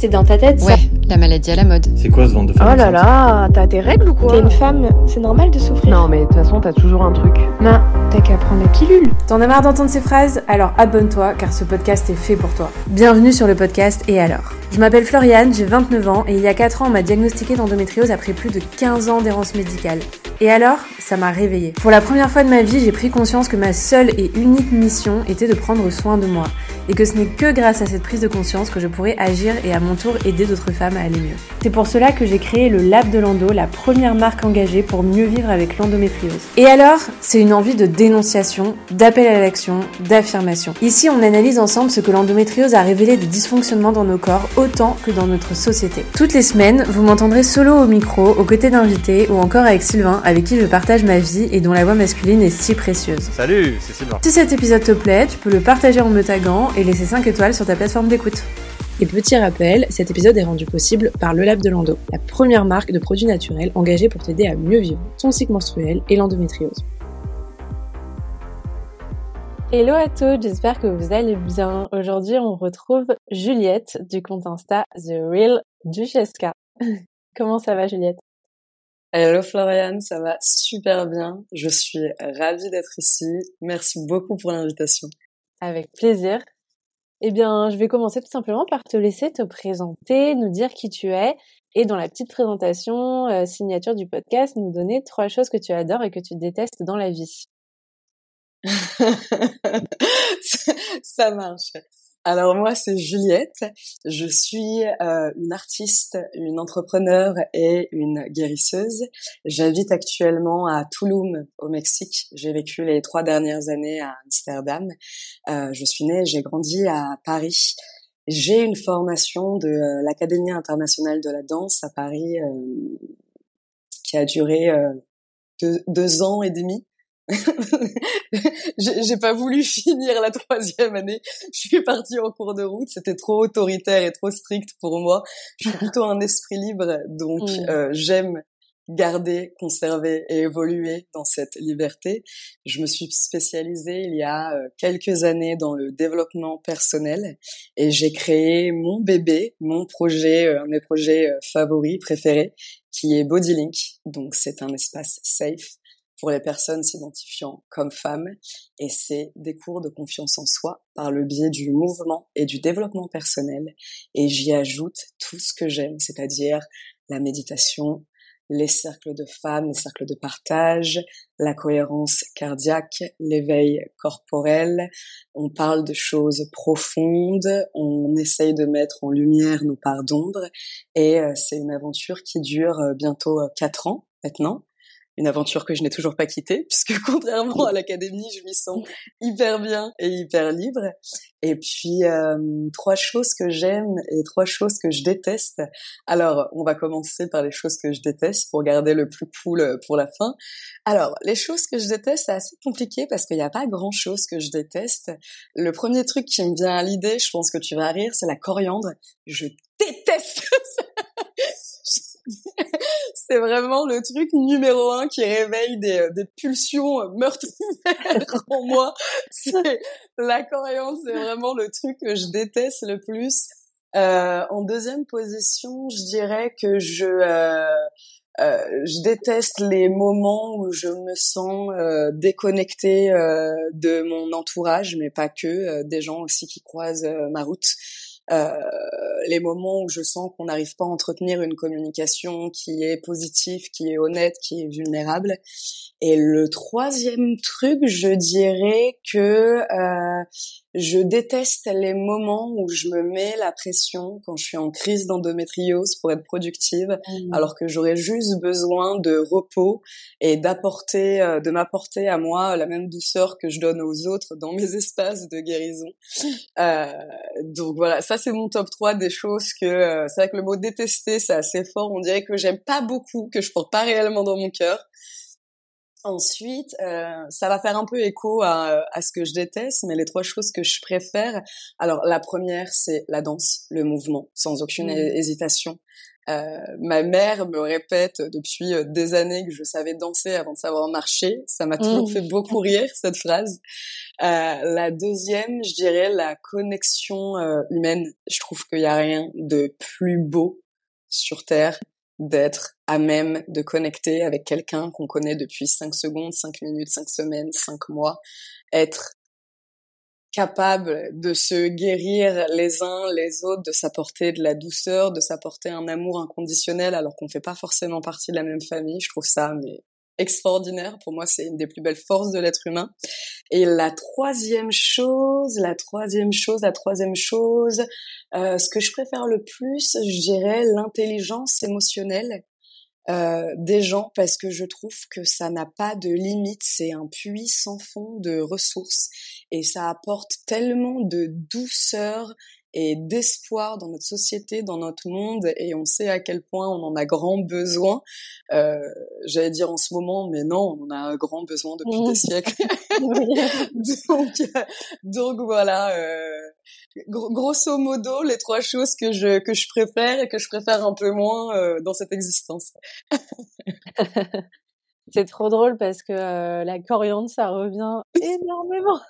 c'est dans ta tête, ça. La maladie à la mode. C'est quoi ce ventre de femme Oh là là, t'as tes règles ou quoi T'es une femme, c'est normal de souffrir. Non mais de toute façon t'as toujours un truc. Non, t'as qu'à prendre la pilule. T'en as marre d'entendre ces phrases? Alors abonne-toi car ce podcast est fait pour toi. Bienvenue sur le podcast Et alors? Je m'appelle Floriane, j'ai 29 ans et il y a 4 ans on m'a diagnostiqué d'endométriose après plus de 15 ans d'errance médicale. Et alors? Ça m'a réveillée. Pour la première fois de ma vie, j'ai pris conscience que ma seule et unique mission était de prendre soin de moi. Et que ce n'est que grâce à cette prise de conscience que je pourrais agir et à mon tour aider d'autres femmes à aller mieux. C'est pour cela que j'ai créé le Lab de l'Endo, la première marque engagée pour mieux vivre avec l'endométriose. Et alors, c'est une envie de dénonciation, d'appel à l'action, d'affirmation. Ici, on analyse ensemble ce que l'endométriose a révélé des dysfonctionnements dans nos corps autant que dans notre société. Toutes les semaines, vous m'entendrez solo au micro, aux côtés d'invités ou encore avec Sylvain, avec qui je partage ma vie et dont la voix masculine est si précieuse. Salut, c'est Sylvain. Si cet épisode te plaît, tu peux le partager en me taguant et laisser 5 étoiles sur ta plateforme d'écoute. Et petit rappel, cet épisode est rendu possible par Le Lab de l'Endo, la première marque de produits naturels engagée pour t'aider à mieux vivre ton cycle menstruel et l'endométriose. Hello à tous, j'espère que vous allez bien. Aujourd'hui, on retrouve Juliette du compte Insta The Real Duchesca. Comment ça va Juliette? Hello Floriane, ça va super bien. Je suis ravie d'être ici. Merci beaucoup pour l'invitation. Avec plaisir. Eh bien, je vais commencer tout simplement par te laisser te présenter, nous dire qui tu es et dans la petite présentation euh, signature du podcast, nous donner trois choses que tu adores et que tu détestes dans la vie. ça marche. Alors moi, c'est Juliette. Je suis euh, une artiste, une entrepreneur et une guérisseuse. J'habite actuellement à Tulum, au Mexique. J'ai vécu les trois dernières années à Amsterdam. Euh, je suis née, j'ai grandi à Paris. J'ai une formation de euh, l'Académie internationale de la danse à Paris euh, qui a duré euh, deux, deux ans et demi. j'ai pas voulu finir la troisième année. Je suis partie en cours de route. C'était trop autoritaire et trop strict pour moi. Je suis plutôt un esprit libre, donc Mm. euh, j'aime garder, conserver et évoluer dans cette liberté. Je me suis spécialisée il y a euh, quelques années dans le développement personnel et j'ai créé mon bébé, mon projet, euh, un de mes projets euh, favoris, préférés, qui est Bodylink. Donc c'est un espace safe pour les personnes s'identifiant comme femmes et c'est des cours de confiance en soi par le biais du mouvement et du développement personnel et j'y ajoute tout ce que j'aime, c'est-à-dire la méditation, les cercles de femmes, les cercles de partage, la cohérence cardiaque, l'éveil corporel. On parle de choses profondes, on essaye de mettre en lumière nos parts d'ombre et euh, c'est une aventure qui dure euh, bientôt euh, quatre ans maintenant une aventure que je n'ai toujours pas quittée, puisque contrairement à l'académie, je m'y sens hyper bien et hyper libre. Et puis, euh, trois choses que j'aime et trois choses que je déteste. Alors, on va commencer par les choses que je déteste pour garder le plus cool euh, pour la fin. Alors, les choses que je déteste, c'est assez compliqué parce qu'il n'y a pas grand-chose que je déteste. Le premier truc qui me vient à l'idée, je pense que tu vas rire, c'est la coriandre. Je déteste c'est vraiment le truc numéro un qui réveille des, des pulsions meurtrières en moi. C'est la coriandre, c'est vraiment le truc que je déteste le plus. Euh, en deuxième position, je dirais que je euh, euh, je déteste les moments où je me sens euh, déconnectée euh, de mon entourage, mais pas que, euh, des gens aussi qui croisent euh, ma route. Les moments où je sens qu'on n'arrive pas à entretenir une communication qui est positive, qui est honnête, qui est vulnérable. Et le troisième truc, je dirais que euh, je déteste les moments où je me mets la pression quand je suis en crise d'endométriose pour être productive, alors que j'aurais juste besoin de repos et d'apporter, euh, de m'apporter à moi la même douceur que je donne aux autres dans mes espaces de guérison. Euh, donc voilà, ça c'est mon top 3 des choses que euh, c'est vrai que le mot détester c'est assez fort. On dirait que j'aime pas beaucoup, que je porte pas réellement dans mon cœur. Ensuite, euh, ça va faire un peu écho à, à ce que je déteste, mais les trois choses que je préfère. Alors la première, c'est la danse, le mouvement, sans aucune hé- hésitation. Euh, ma mère me répète depuis euh, des années que je savais danser avant de savoir marcher. Ça m'a toujours Mmh. fait beaucoup rire cette phrase. Euh, la deuxième, je dirais la connexion euh, humaine. Je trouve qu'il y a rien de plus beau sur terre d'être à même de connecter avec quelqu'un qu'on connaît depuis 5 secondes, 5 minutes, 5 semaines, 5 mois, être capable de se guérir les uns les autres, de s'apporter de la douceur, de s'apporter un amour inconditionnel alors qu'on fait pas forcément partie de la même famille. Je trouve ça mais extraordinaire. Pour moi, c'est une des plus belles forces de l'être humain. Et la troisième chose, la troisième chose, la troisième chose, euh, ce que je préfère le plus, je dirais l'intelligence émotionnelle euh, des gens parce que je trouve que ça n'a pas de limite, c'est un puits sans fond de ressources et ça apporte tellement de douceur et d'espoir dans notre société, dans notre monde et on sait à quel point on en a grand besoin. Euh, J'allais dire en ce moment, mais non, on en a un grand besoin depuis des siècles. donc, euh, donc voilà, euh, gro- grosso modo, les trois choses que je que je préfère et que je préfère un peu moins euh, dans cette existence. C'est trop drôle parce que euh, la coriandre, ça revient énormément.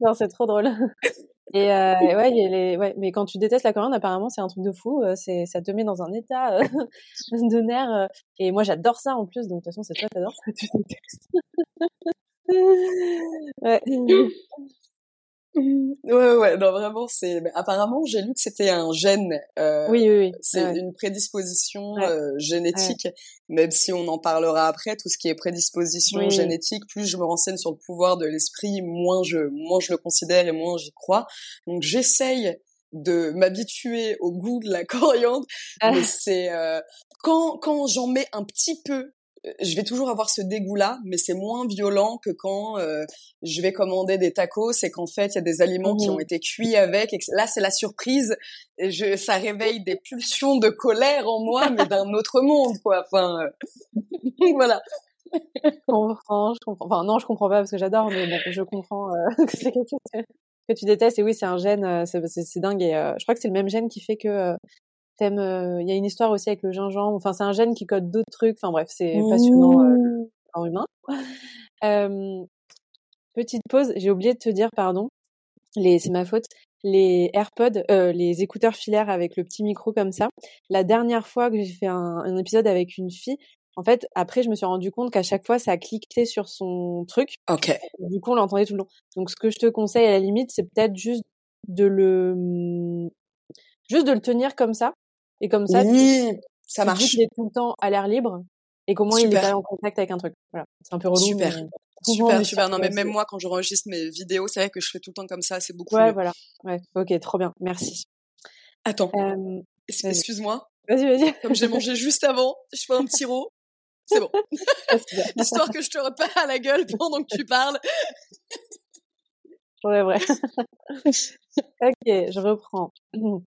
Non, c'est trop drôle. Et euh, ouais, y a les... ouais, mais quand tu détestes la coriandre, apparemment, c'est un truc de fou. euh, C'est, ça te met dans un état euh, de nerfs. Et moi, j'adore ça en plus. Donc, de toute façon, c'est toi, t'adores ça. Tu détestes. ouais. Ouais, ouais, non, vraiment, c'est. Apparemment, j'ai lu que c'était un gène. euh, Oui, oui, oui. C'est ouais. une prédisposition Ouais. euh, génétique, même si on en parlera après, tout ce qui est prédisposition Oui. génétique, plus je me renseigne sur le pouvoir de l'esprit, moins je, moins je le considère et moins j'y crois. Donc j'essaye de m'habituer au goût de la coriandre, Ah. mais c'est euh, quand quand j'en mets un petit peu, je vais toujours avoir ce dégoût-là, mais c'est moins violent que quand euh, je vais commander des tacos et qu'en fait il y a des aliments qui Mhm. ont été cuits avec. Et là c'est la surprise et je, ça réveille des pulsions de colère en moi, mais d'un autre monde, quoi. Enfin, euh, voilà. Je comprends, je comprends. Enfin, non, je comprends pas parce que j'adore, mais bon, je comprends euh, que c'est quelque chose que, tu détestes. Et oui, c'est un gène, c'est, c'est, c'est dingue. Et je crois que c'est le même gène qui fait que t'aimes. euh, Il y a une histoire aussi avec le gingembre. Enfin, c'est un gène qui code d'autres trucs. Enfin, bref, c'est passionnant euh, le corps humain. Euh, petite pause, j'ai oublié de te dire, pardon. Les, c'est ma faute. Les AirPods, euh, les écouteurs filaires avec le petit micro comme ça. La dernière fois que j'ai fait un, un épisode avec une fille, en fait, après, je me suis rendu compte qu'à chaque fois, ça cliquait sur son truc. Ok. Du coup, on l'entendait tout le long. Donc, ce que je te conseille, à la limite, c'est peut-être juste de le, juste de le tenir comme ça. Et comme ça, tu, oui, ça tu te dis marche. qu'il est tout le temps à l'air libre. Et qu'au moins, il est pas en contact avec un truc. Voilà. C'est un peu relou. Super. mais- Super, super. Non, mais même moi, quand j'enregistre mes vidéos, c'est vrai que je fais tout le temps comme ça. C'est beaucoup Ouais, mieux. voilà. Ouais. Ok, trop bien. Merci. Attends, Euh, es- excuse-moi. vas-y, vas-y. Comme j'ai mangé juste avant, je fais un petit rot. C'est bon. Histoire que je te repars à la gueule pendant que tu parles. J'enlèverai. ok, je reprends.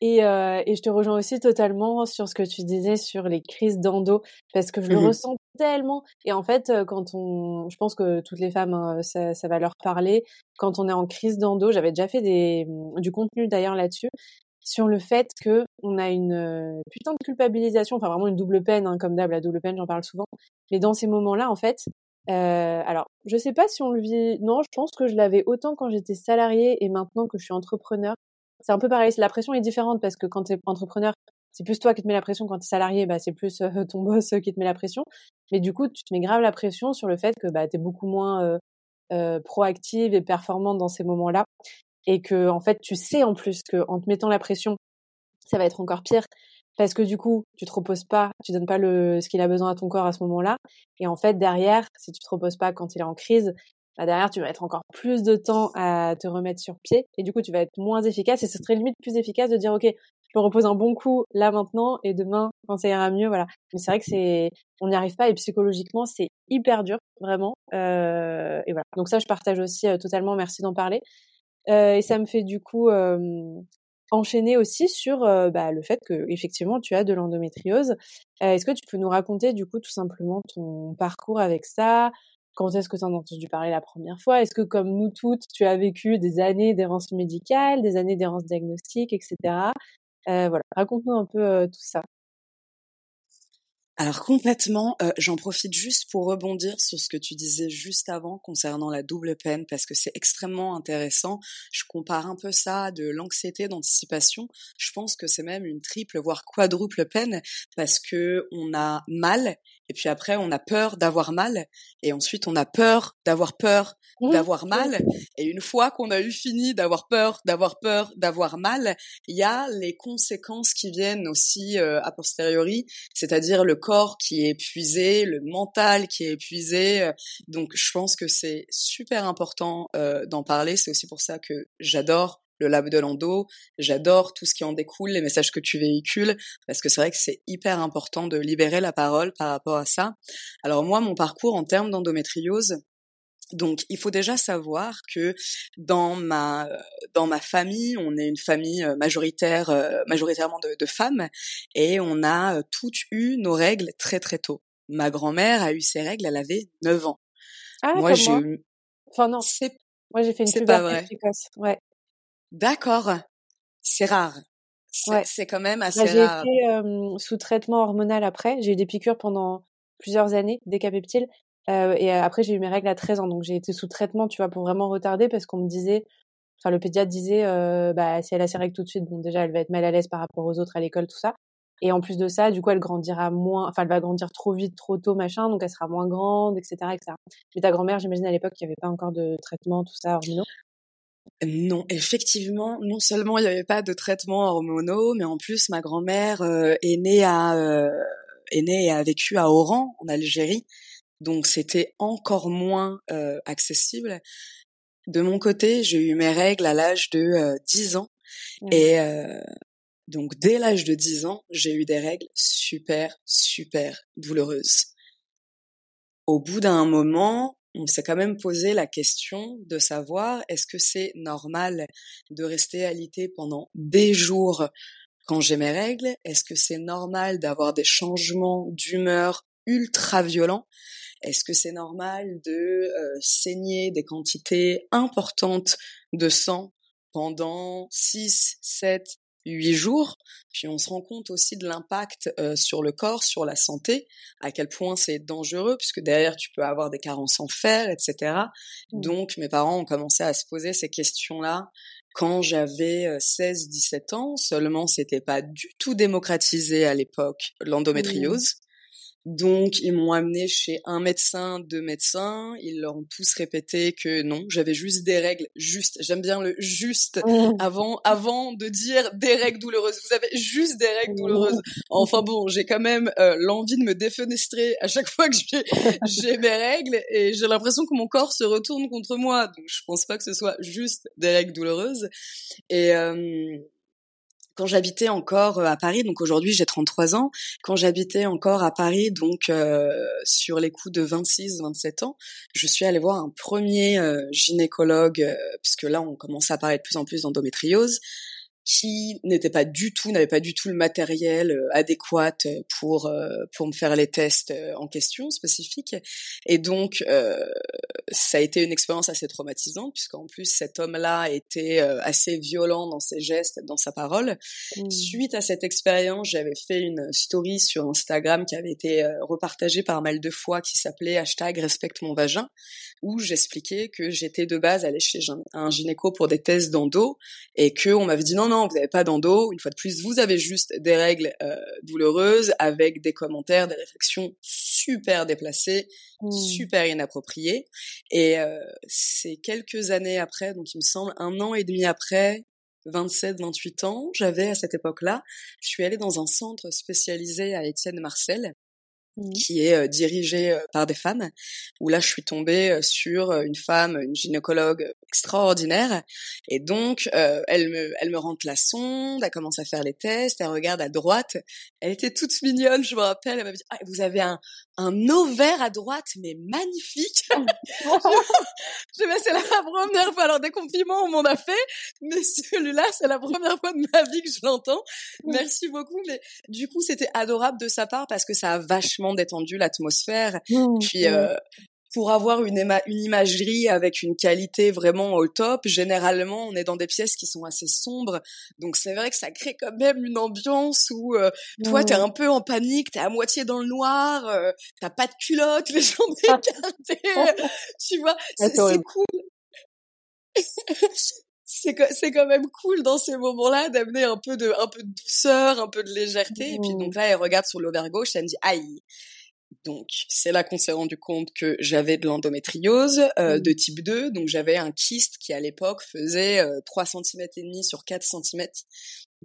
Et, euh, et je te rejoins aussi totalement sur ce que tu disais sur les crises d'endo, parce que je le Mhm. ressens tellement. Et en fait, euh, quand on, je pense que toutes les femmes, hein, ça, ça va leur parler. Quand on est en crise d'endo, j'avais déjà fait des, du contenu d'ailleurs là-dessus, sur le fait que on a une euh, putain de culpabilisation, enfin vraiment une double peine, hein, comme d'hab, la double peine, j'en parle souvent. Mais dans ces moments-là, en fait, euh, alors, je sais pas si on le vit. Non, je pense que je l'avais autant quand j'étais salariée et maintenant que je suis entrepreneur. C'est un peu pareil. La pression est différente parce que quand tu es entrepreneur, c'est plus toi qui te mets la pression. Quand tu es salarié, bah, c'est plus euh, ton boss qui te met la pression. Mais du coup, tu te mets grave la pression sur le fait que bah, tu es beaucoup moins euh, euh, proactive et performante dans ces moments-là. Et que, en fait, tu sais en plus que en te mettant la pression, ça va être encore pire parce que du coup, tu te reposes pas, tu donnes pas le, ce qu'il a besoin à ton corps à ce moment-là. Et en fait, derrière, si tu te reposes pas quand il est en crise, bah derrière, tu vas être encore plus de temps à te remettre sur pied. Et du coup, tu vas être moins efficace. Et ce serait limite plus efficace de dire, OK, je me repose un bon coup là maintenant et demain, quand ça ira mieux, voilà. Mais c'est vrai que c'est, on n'y arrive pas et psychologiquement, c'est hyper dur, vraiment. Euh, et voilà. Donc ça, je partage aussi euh, totalement. Merci d'en parler. Euh, et ça me fait du coup enchaîner aussi sur bah, le fait que effectivement tu as de l'endométriose. Est-ce que tu peux nous raconter du coup tout simplement ton parcours avec ça? Quand est-ce que tu en as entendu parler la première fois? Est-ce que comme nous toutes, tu as vécu des années d'errance médicale, des années d'errance diagnostique, etc. voilà, raconte-nous un peu tout ça. Alors complètement, euh, j'en profite juste pour rebondir sur ce que tu disais juste avant concernant la double peine parce que c'est extrêmement intéressant. Je compare un peu ça de l'anxiété d'anticipation. Je pense que c'est même une triple voire quadruple peine parce que on a mal et puis après on a peur d'avoir mal et ensuite on a peur d'avoir peur mmh. d'avoir mal et une fois qu'on a eu fini d'avoir peur d'avoir peur d'avoir mal, il y a les conséquences qui viennent aussi euh, a posteriori, c'est-à-dire le corps qui est épuisé, le mental qui est épuisé. Donc je pense que c'est super important euh, d'en parler. C'est aussi pour ça que j'adore le lab de Lando, j'adore tout ce qui en découle, les messages que tu véhicules, parce que c'est vrai que c'est hyper important de libérer la parole par rapport à ça. Alors moi, mon parcours en termes d'endométriose, donc, il faut déjà savoir que dans ma dans ma famille, on est une famille euh, majoritaire, euh, majoritairement de, de, femmes, et on a euh, toutes eu nos règles très très tôt. Ma grand-mère a eu ses règles, elle avait 9 ans. Ah, moi j'ai eu. Enfin non. C'est. Moi j'ai fait une vrai. Précoce. Ouais. D'accord. C'est rare. Ouais. C'est quand même assez bah, rare. J'ai été sous traitement hormonal après. J'ai eu des piqûres pendant plusieurs années, des capeptiles. Euh, et après, j'ai eu mes règles à 13 ans, donc j'ai été sous traitement, tu vois, pour vraiment retarder, parce qu'on me disait, enfin, le pédiatre disait, euh, bah, si elle a ses règles tout de suite, bon, déjà, elle va être mal à l'aise par rapport aux autres à l'école, tout ça. Et en plus de ça, du coup, elle grandira moins, enfin, elle va grandir trop vite, trop tôt, machin, donc elle sera moins grande, etc., etc. Mais ta grand-mère, j'imagine à l'époque, il n'y avait pas encore de traitement, tout ça, hormonaux. Non, effectivement, non seulement il n'y avait pas de traitement hormonaux, mais en plus ma grand-mère euh, est née à euh, est née et a vécu à Oran en Algérie, donc c'était encore moins euh, accessible. De mon côté, j'ai eu mes règles à l'âge de euh, 10 ans mmh. et donc dès l'âge de 10 ans, j'ai eu des règles super super douloureuses. Au bout d'un moment, on s'est quand même posé la question de savoir est-ce que c'est normal de rester alité pendant des jours quand j'ai mes règles? Est-ce que c'est normal d'avoir des changements d'humeur ultra violents? Est-ce que c'est normal de euh, saigner des quantités importantes de sang pendant 6, 7, 8 jours Puis on se rend compte aussi de l'impact euh, sur le corps, sur la santé, à quel point c'est dangereux, puisque derrière tu peux avoir des carences en fer, etc. Mmh. Donc mes parents ont commencé à se poser ces questions-là quand j'avais 16-17 euh, ans, seulement c'était pas du tout démocratisé à l'époque l'endométriose. Donc ils m'ont amené chez un médecin, deux médecins. Ils leur ont tous répété que non, j'avais juste des règles. Juste, j'aime bien le juste mmh. avant avant de dire des règles douloureuses. Vous avez juste des règles douloureuses. Mmh. Enfin bon, j'ai quand même euh, l'envie de me défenestrer à chaque fois que j'ai mes règles et j'ai l'impression que mon corps se retourne contre moi. Donc je pense pas que ce soit juste des règles douloureuses. Et euh, quand j'habitais encore euh, à Paris, donc aujourd'hui j'ai 33 ans, quand j'habitais encore à Paris, donc euh, sur les coups de 26-27 ans, je suis allée voir un premier euh, gynécologue, puisque là on commençait à parler de plus en plus d'endométriose, qui n'était pas du tout, n'avait pas du tout le matériel euh, adéquat pour euh, pour me faire les tests euh, en question spécifiques. Et donc ça a été une expérience assez traumatisante puisqu'en plus cet homme-là était assez violent dans ses gestes, dans sa parole. Mmh. Suite à cette expérience, j'avais fait une story sur Instagram qui avait été repartagée par mal de fois qui s'appelait hashtag respecte mon vagin où j'expliquais que j'étais de base allée chez un gynéco pour des tests d'endo et que on m'avait dit non non vous n'avez pas d'endo. Une fois de plus vous avez juste des règles euh, douloureuses avec des commentaires des réflexions super déplacées mmh. super inappropriées. Et euh, c'est quelques années après donc il me semble un an et demi après 27, 28 ans, j'avais à cette époque-là, je suis allée dans un centre spécialisé à Étienne Marcel, Mmh. qui est dirigée par des femmes, où là je suis tombée sur une femme, une gynécologue extraordinaire, et donc elle me elle me rentre la sonde, elle commence à faire les tests, elle regarde à droite, elle était toute mignonne, je me rappelle, elle m'a dit ah, vous avez un un ovaire à droite, mais magnifique. je vais c'est la première fois. Alors des compliments on m'en a fait, mais celui-là c'est la première fois de ma vie que je l'entends. Mmh. Merci beaucoup. Mais du coup c'était adorable de sa part parce que ça a vachement détendu l'atmosphère. Mmh, puis mmh. euh, pour avoir une, une imagerie avec une qualité vraiment au top, généralement, on est dans des pièces qui sont assez sombres. Donc, c'est vrai que ça crée quand même une ambiance où euh, toi, t'es un peu en panique, t'es à moitié dans le noir, euh, t'as pas de culotte, les jambes écartées, tu vois, c'est cool. c'est c'est quand même cool dans ces moments-là d'amener un peu de un peu de douceur, un peu de légèreté. Et puis donc là, elle regarde sur l'ovaire gauche, elle me dit aïe. Donc c'est là qu'on s'est rendu compte que j'avais de l'endométriose euh, mmh. de type 2, donc j'avais un kyste qui à l'époque faisait euh, 3 cm et demi sur 4 cm.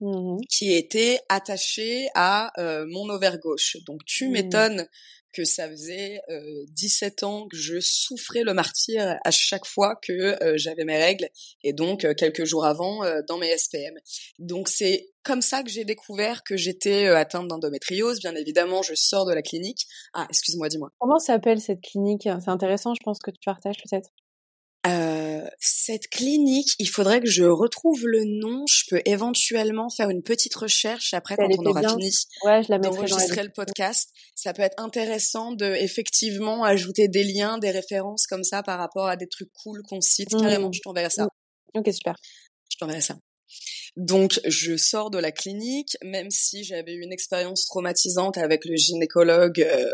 Mmh qui était attaché à euh, mon ovaire gauche. Donc tu mmh. m'étonnes que ça faisait euh, 17 ans que je souffrais le martyr à chaque fois que euh, j'avais mes règles et donc euh, quelques jours avant euh, dans mes SPM. Donc c'est comme ça que j'ai découvert que j'étais atteinte d'endométriose. Bien évidemment, je sors de la clinique. Ah, excuse-moi, dis-moi. Comment s'appelle cette clinique? C'est intéressant, je pense que tu partages peut-être. Euh, cette clinique, il faudrait que je retrouve le nom. Je peux éventuellement faire une petite recherche après quand on aura fini ouais, je la d'enregistrer le podcast. Ça peut être intéressant de effectivement ajouter des liens, des références comme ça par rapport à des trucs cool qu'on cite. Mmh. Carrément, je t'enverrai ça. Mmh. Ok, super. Je t'enverrai ça. Donc, je sors de la clinique, même si j'avais eu une expérience traumatisante avec le gynécologue euh,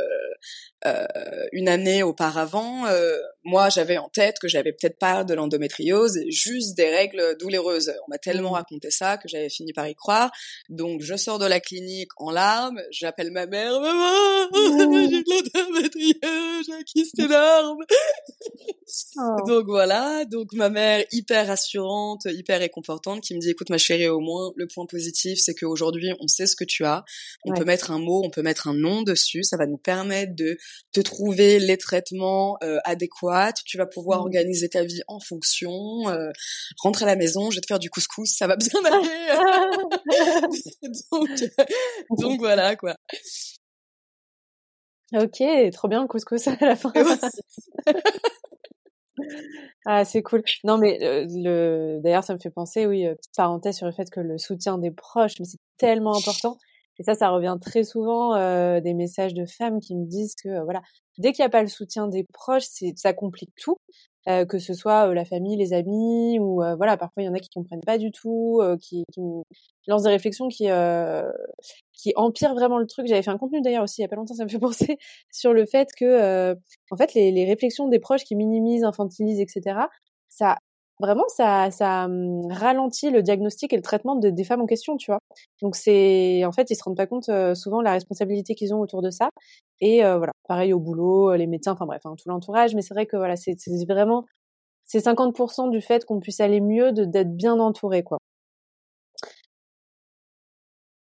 euh, une année auparavant, euh, moi j'avais en tête que j'avais peut-être pas de l'endométriose, juste des règles douloureuses. On m'a tellement mmh. raconté ça que j'avais fini par y croire. Donc je sors de la clinique en larmes, j'appelle ma mère, maman, mmh. j'ai de l'endométriose, j'ai un kyste énorme. Oh. Donc voilà, donc ma mère hyper rassurante, hyper réconfortante, qui me dit écoute ma chérie, au moins le point positif c'est qu'aujourd'hui on sait ce que tu as, on peut mettre un mot, on peut mettre un nom dessus, ça va nous permettre de te trouver les traitements euh, adéquats, tu vas pouvoir mmh. organiser ta vie en fonction, euh, rentrer à la maison, je vais te faire du couscous, ça va bien aller. donc, donc voilà quoi. Ok, trop bien le couscous à la fin. ah, c'est cool. Non, mais euh, le, d'ailleurs, ça me fait penser, oui, petite parenthèse sur le fait que le soutien des proches, mais c'est tellement important. Et ça, ça revient très souvent euh, des messages de femmes qui me disent que euh, voilà, dès qu'il n'y a pas le soutien des proches, ça complique tout, euh, que ce soit la famille, les amis ou voilà, parfois il y en a qui comprennent pas du tout, qui, qui lancent des réflexions qui qui empirent vraiment le truc. J'avais fait un contenu d'ailleurs aussi il y a pas longtemps, ça me fait penser sur le fait que en fait les, les réflexions des proches qui minimisent, infantilisent, etc. Ça vraiment ça, hum, ralentit le diagnostic et le traitement de, des femmes en question, tu vois. Donc c'est en fait ils se rendent pas compte euh, souvent la responsabilité qu'ils ont autour de ça. Et voilà, pareil au boulot, les médecins, enfin bref, hein, tout l'entourage. Mais c'est vrai que voilà, c'est vraiment c'est 50% du fait qu'on puisse aller mieux d'être bien entouré, quoi.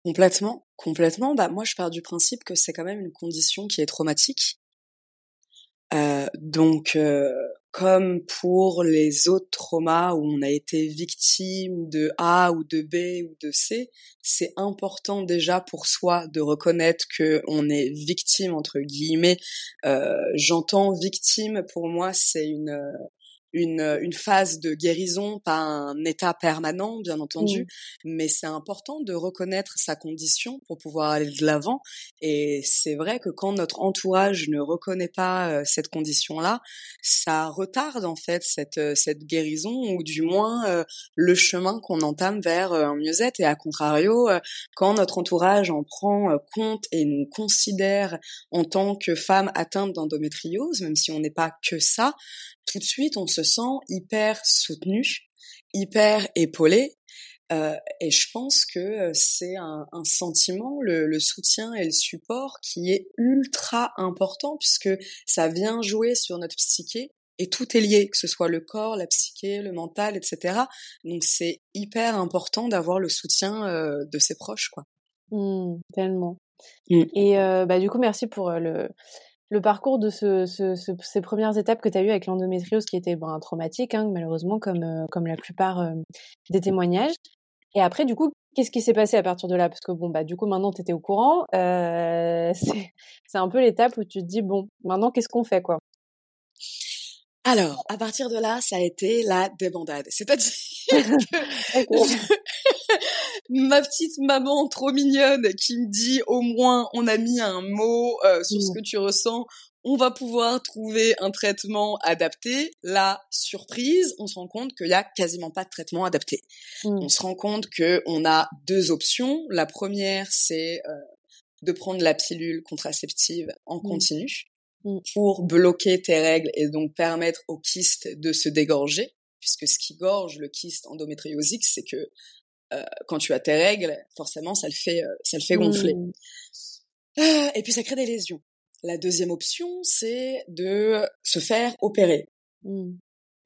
Complètement, complètement. Bah moi je pars du principe que c'est quand même une condition qui est traumatique. Donc comme pour les autres traumas où on a été victime de A ou de B ou de C, c'est important déjà pour soi de reconnaître que on est victime entre guillemets. Euh, J'entends victime pour moi c'est une une, une phase de guérison, pas un état permanent, bien entendu, mmh. mais c'est important de reconnaître sa condition pour pouvoir aller de l'avant. Et c'est vrai que quand notre entourage ne reconnaît pas euh, cette condition-là, ça retarde en fait cette, euh, cette guérison ou du moins euh, le chemin qu'on entame vers un mieux-être. Et à contrario, quand notre entourage en prend compte et nous considère en tant que femme atteinte d'endométriose, même si on n'est pas que ça, tout de suite on se sent hyper soutenu, hyper épaulé. Euh, et je pense que euh, c'est un, un, sentiment, le, le, soutien et le support qui est ultra important puisque ça vient jouer sur notre psyché et tout est lié, que ce soit le corps, la psyché, le mental, etc. Donc c'est hyper important d'avoir le soutien euh, de ses proches, quoi. Mmh, tellement. Mmh. Et euh, bah du coup merci pour le le parcours de ce, ce, ces premières étapes que tu as eues avec l'endométriose qui était ben, traumatique, hein, malheureusement, comme, euh, comme la plupart euh, des témoignages. Et après, du coup, qu'est-ce qui s'est passé à partir de là? Parce que bon, bah, du coup, maintenant, tu étais au courant. Euh, c'est un peu l'étape où tu te dis, bon, maintenant, qu'est-ce qu'on fait, quoi? Alors, à partir de là, ça a été la débandade. C'est-à-dire que ma petite maman trop mignonne qui me dit au moins on a mis un mot euh, sur ce mmh. que tu ressens, on va pouvoir trouver un traitement adapté. La surprise, on se rend compte qu'il y a quasiment pas de traitement adapté. Mmh. On se rend compte que on a deux options. La première, c'est euh, de prendre la pilule contraceptive en continu Mm. pour bloquer tes règles et donc permettre au kyste de se dégorger, puisque ce qui gorge le kyste endométriosique, c'est que quand tu as tes règles, forcément, ça le fait, euh, ça le fait gonfler. Mmh. Ah, Et puis ça crée des lésions. La deuxième option, c'est de se faire opérer. Mmh.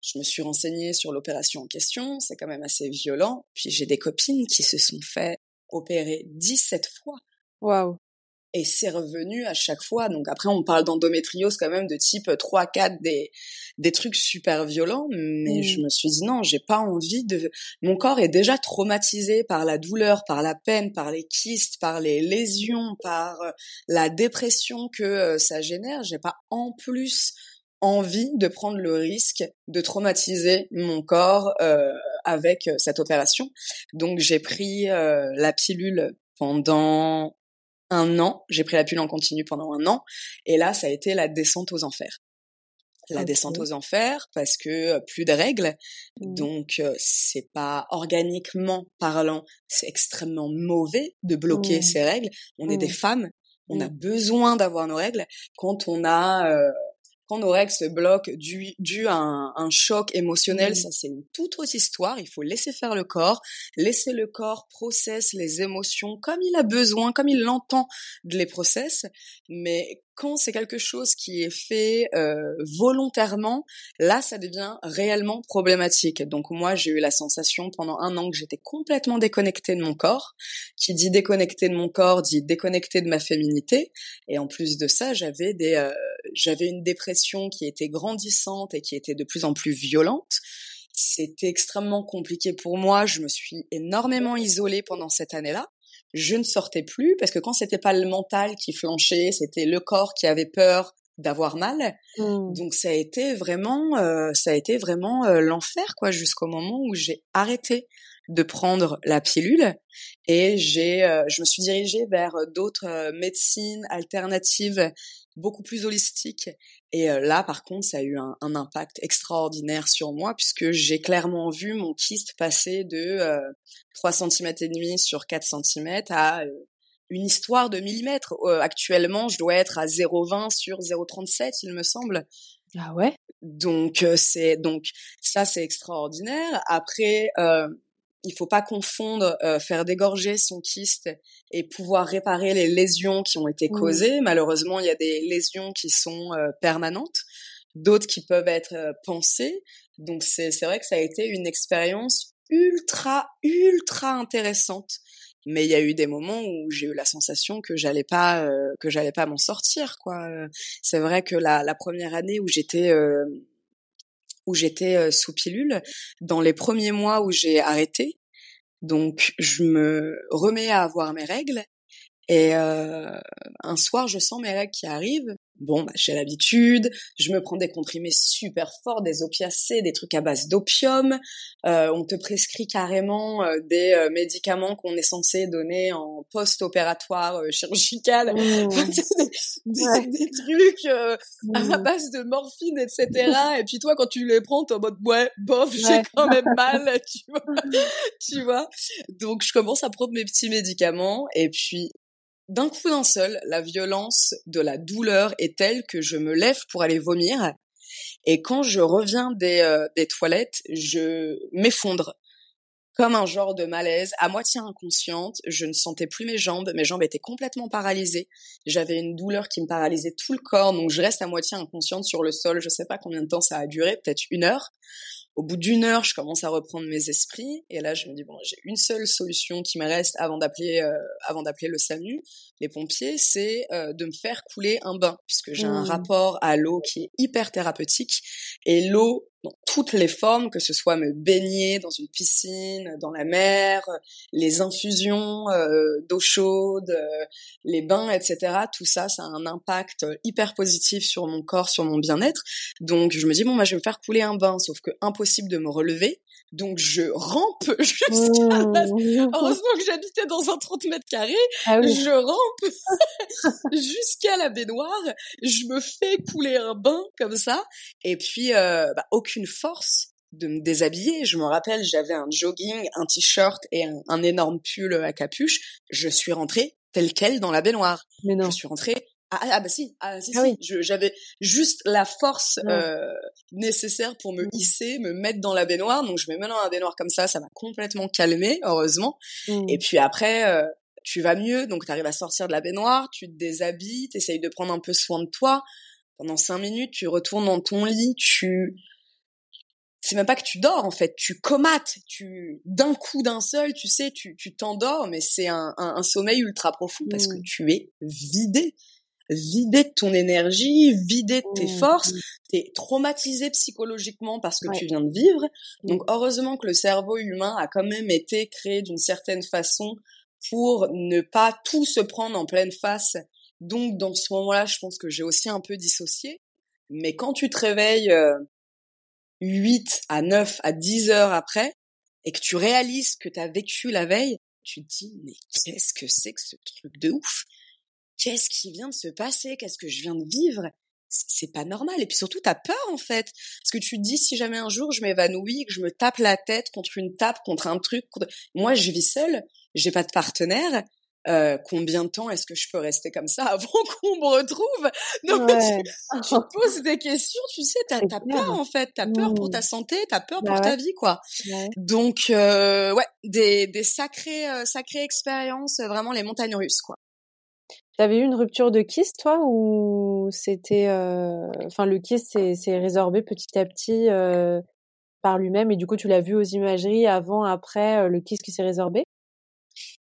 Je me suis renseignée sur l'opération en question, c'est quand même assez violent. Puis j'ai des copines qui se sont fait opérer 17 fois Waouh. Et c'est revenu à chaque fois. Donc après, on parle d'endométriose quand même de type 3, 4, des, des trucs super violents. Mais Mm. je me suis dit non, j'ai pas envie de... Mon corps est déjà traumatisé par la douleur, par la peine, par les kystes, par les lésions, par euh, la dépression que euh, ça génère. J'ai pas en plus envie de prendre le risque de traumatiser mon corps euh, avec euh, cette opération. Donc j'ai pris euh, la pilule pendant un an. J'ai pris la pilule en continu pendant un an. Et là, ça a été la descente aux enfers. La descente aux enfers parce que euh, plus de règles. Mmh. Donc euh, c'est pas organiquement parlant, c'est extrêmement mauvais de bloquer ces règles. On est des femmes, on a besoin d'avoir nos règles quand on a euh, quand nos règles se bloquent dû, dû à un, un choc émotionnel, Mm. ça c'est une toute autre histoire. Il faut laisser faire le corps, laisser le corps processe les émotions comme il a besoin, comme il l'entend de les process. Mais quand c'est quelque chose qui est fait euh, volontairement, là ça devient réellement problématique. Donc moi j'ai eu la sensation pendant un an que j'étais complètement déconnectée de mon corps. Qui dit déconnecté de mon corps dit déconnecté de ma féminité. Et en plus de ça, j'avais des, euh, j'avais une dépression qui était grandissante et qui était de plus en plus violente. C'était extrêmement compliqué pour moi. Je me suis énormément isolée pendant cette année-là. Je ne sortais plus parce que quand c'était pas le mental qui flanchait, c'était le corps qui avait peur d'avoir mal. Mmh. Donc ça a été vraiment, euh, ça a été vraiment euh, l'enfer quoi, jusqu'au moment où j'ai arrêté de prendre la pilule et j'ai, euh, je me suis dirigée vers d'autres médecines alternatives beaucoup plus holistiques. Et euh, là, par contre, ça a eu un, un impact extraordinaire sur moi puisque j'ai clairement vu mon kyste passer de euh, 3 cm et demi sur 4 cm à euh, une histoire de millimètres. Euh, actuellement, je dois être à 0,20 sur 0,37, il me semble. Ah ouais? Donc c'est donc ça c'est extraordinaire. Après il faut pas confondre euh, faire dégorger son kyste et pouvoir réparer les lésions qui ont été Mmh. causées. Malheureusement, il y a des lésions qui sont euh, permanentes, d'autres qui peuvent être euh, pensées. Donc c'est c'est vrai que ça a été une expérience ultra ultra intéressante. Mais il y a eu des moments où j'ai eu la sensation que j'allais pas euh, que j'allais pas m'en sortir quoi. Euh, C'est vrai que la, la première année où j'étais euh, où j'étais euh, sous pilule, dans les premiers mois où j'ai arrêté, donc je me remets à avoir mes règles et euh, un soir je sens mes règles qui arrivent. Bon, bah, j'ai l'habitude, je me prends des comprimés super forts, des opiacés, des trucs à base d'opium. Euh, on te prescrit carrément euh, des euh, médicaments qu'on est censé donner en post-opératoire euh, chirurgical. Mmh. des, Ouais. des trucs euh, à Mmh. base de morphine, etc. Et puis toi, quand tu les prends, t'es en mode ouais, bof, j'ai Ouais. quand même mal, tu vois. tu vois? Donc je commence à prendre mes petits médicaments et puis d'un coup d'un seul, la violence de la douleur est telle que je me lève pour aller vomir. Et quand je reviens des, euh, des toilettes, je m'effondre comme un genre de malaise, à moitié inconsciente. Je ne sentais plus mes jambes, mes jambes étaient complètement paralysées. J'avais une douleur qui me paralysait tout le corps, donc je reste à moitié inconsciente sur le sol. Je sais pas combien de temps ça a duré, peut-être une heure. Au bout d'une heure, je commence à reprendre mes esprits, et là je me dis bon, j'ai une seule solution qui me reste avant d'appeler, euh, avant d'appeler le SAMU, les pompiers, c'est euh, de me faire couler un bain, puisque j'ai un Mmh. rapport à l'eau qui est hyper thérapeutique, et l'eau, bon, toutes les formes, que ce soit me baigner dans une piscine, dans la mer, les infusions euh, d'eau chaude, euh, les bains, etc. Tout ça, ça a un impact hyper positif sur mon corps, sur mon bien-être. Donc je me dis bon, moi je vais me faire couler un bain, sauf que impossible de me relever. Donc je rampe jusqu'à la... Mmh. Heureusement que j'habitais dans un 30 mètres carrés. Ah oui. Je rampe jusqu'à la baignoire. Je me fais couler un bain comme ça. Et puis, euh, bah, aucune force de me déshabiller. Je me rappelle, j'avais un jogging, un t-shirt et un, un énorme pull à capuche. Je suis rentrée telle quelle dans la baignoire. Mais non. Je suis rentrée ah, ah, ah, bah si, ah, si, Ah si. oui. J'avais juste la force euh, nécessaire pour me Mm. hisser, me mettre dans la baignoire. Donc je me mets dans la baignoire comme ça, ça m'a complètement calmé, heureusement. Mmh. Et puis après, euh, tu vas mieux, donc tu arrives à sortir de la baignoire, tu te déshabilles, t'essayes de prendre un peu soin de toi. Pendant cinq minutes, tu retournes dans ton lit, tu... C'est même pas que tu dors, en fait, tu comates, tu d'un coup d'un seul, tu sais, tu tu t'endors, mais c'est un, un, un sommeil ultra profond parce que Mm. tu es vidé, vidé de ton énergie, vidé de tes Mmh, forces, mmh. t'es traumatisé psychologiquement parce que Ouais. tu viens de vivre. Mmh. Donc heureusement que le cerveau humain a quand même été créé d'une certaine façon pour ne pas tout se prendre en pleine face. Donc dans ce moment-là, je pense que j'ai aussi un peu dissocié. Mais quand tu te réveilles euh, 8 à 9 à 10 heures après et que tu réalises que tu as vécu la veille, tu te dis mais qu'est-ce que c'est que ce truc de ouf? Qu'est-ce qui vient de se passer Qu'est-ce que je viens de vivre? C'est pas normal. Et puis surtout, t'as peur en fait, parce que tu te dis si jamais un jour je m'évanouis, que je me tape la tête contre une tape, contre un truc. contre- Moi, je vis seule, j'ai pas de partenaire. Euh, combien de temps est-ce que je peux rester comme ça avant qu'on me retrouve? Mais Ouais. tu, tu te poses des questions, tu sais, t'as clair. peur en fait, t'as peur pour Mmh. ta santé, t'as peur Bah pour ta vie, quoi. Ouais. Donc, euh, ouais, des, des sacrées, euh, sacrées expériences, vraiment les montagnes russes, quoi. T'avais eu une rupture de kyste, toi, ou c'était, euh, enfin, le kyste s'est résorbé petit à petit euh, par lui-même, et du coup, tu l'as vu aux imageries avant, après, euh, le kyste qui s'est résorbé?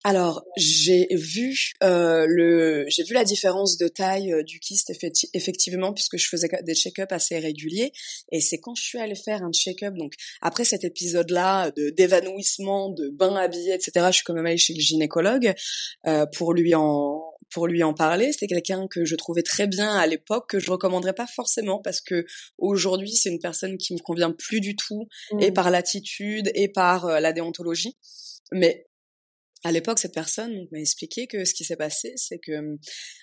Alors, j'ai vu vu la différence de taille du kyste effecti- effectivement puisque je faisais des check-up assez réguliers et c'est quand je suis allée faire un check-up donc après cet épisode-là de d'évanouissement, de bain habillé, etc. Je suis quand même allée chez le gynécologue pour lui en pour lui en parler. C'était quelqu'un que je trouvais très bien à l'époque que je recommanderais pas forcément parce que aujourd'hui c'est une personne qui me convient plus du tout et Mmh. par l'attitude et par euh, la déontologie. Mais à l'époque, cette personne m'a expliqué que ce qui s'est passé, c'est que hum,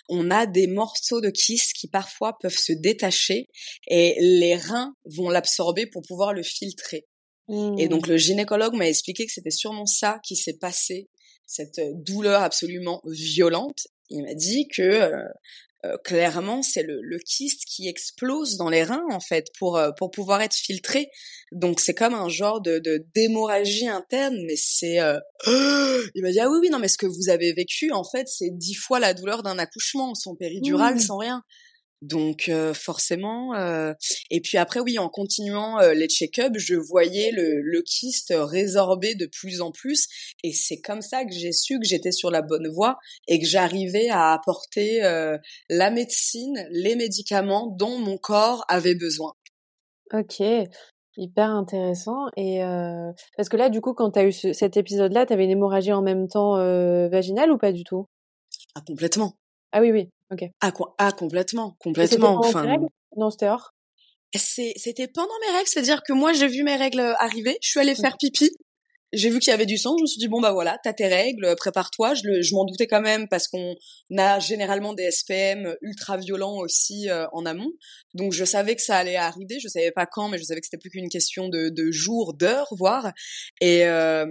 on a des morceaux de kyste qui parfois peuvent se détacher et les reins vont l'absorber pour pouvoir le filtrer. Et Mmh. donc le gynécologue m'a expliqué que c'était sûrement ça qui s'est passé, cette euh, douleur absolument violente. Il m'a dit que euh, euh, clairement c'est le, le kyste qui explose dans les reins en fait pour euh, pour pouvoir être filtré. Donc c'est comme un genre de de- d'hémorragie interne, mais c'est euh, il m'a dit ah oui oui non mais ce que vous avez vécu en fait c'est dix fois la douleur d'un accouchement sans péridurale Mmh. sans rien. Donc euh, forcément, euh, et puis après oui, en continuant euh, les check-ups, je voyais le, le kyste résorber de plus en plus, et c'est comme ça que j'ai su que j'étais sur la bonne voie et que j'arrivais à apporter euh, la médecine, les médicaments dont mon corps avait besoin. Ok, hyper intéressant. Et euh, parce que là, du coup, quand t'as eu ce- cet épisode-là, t'avais une hémorragie en même temps euh, vaginale ou pas du tout? Ah complètement. Ah oui, oui, ok. Ah Ah complètement, complètement. Enfin, règles? Non, c'était hors? c'était pendant mes règles, c'est-à-dire que moi j'ai vu mes règles arriver, je suis allée Ok. faire pipi. J'ai vu qu'il y avait du sang, je me suis dit bon bah voilà, t'as tes règles, prépare-toi. Je, le- je m'en doutais quand même parce qu'on a généralement des SPM ultra violents aussi euh, en amont, donc je savais que ça allait arriver. Je savais pas quand, mais je savais que c'était plus qu'une question de, de jours, d'heures, voire. Et euh,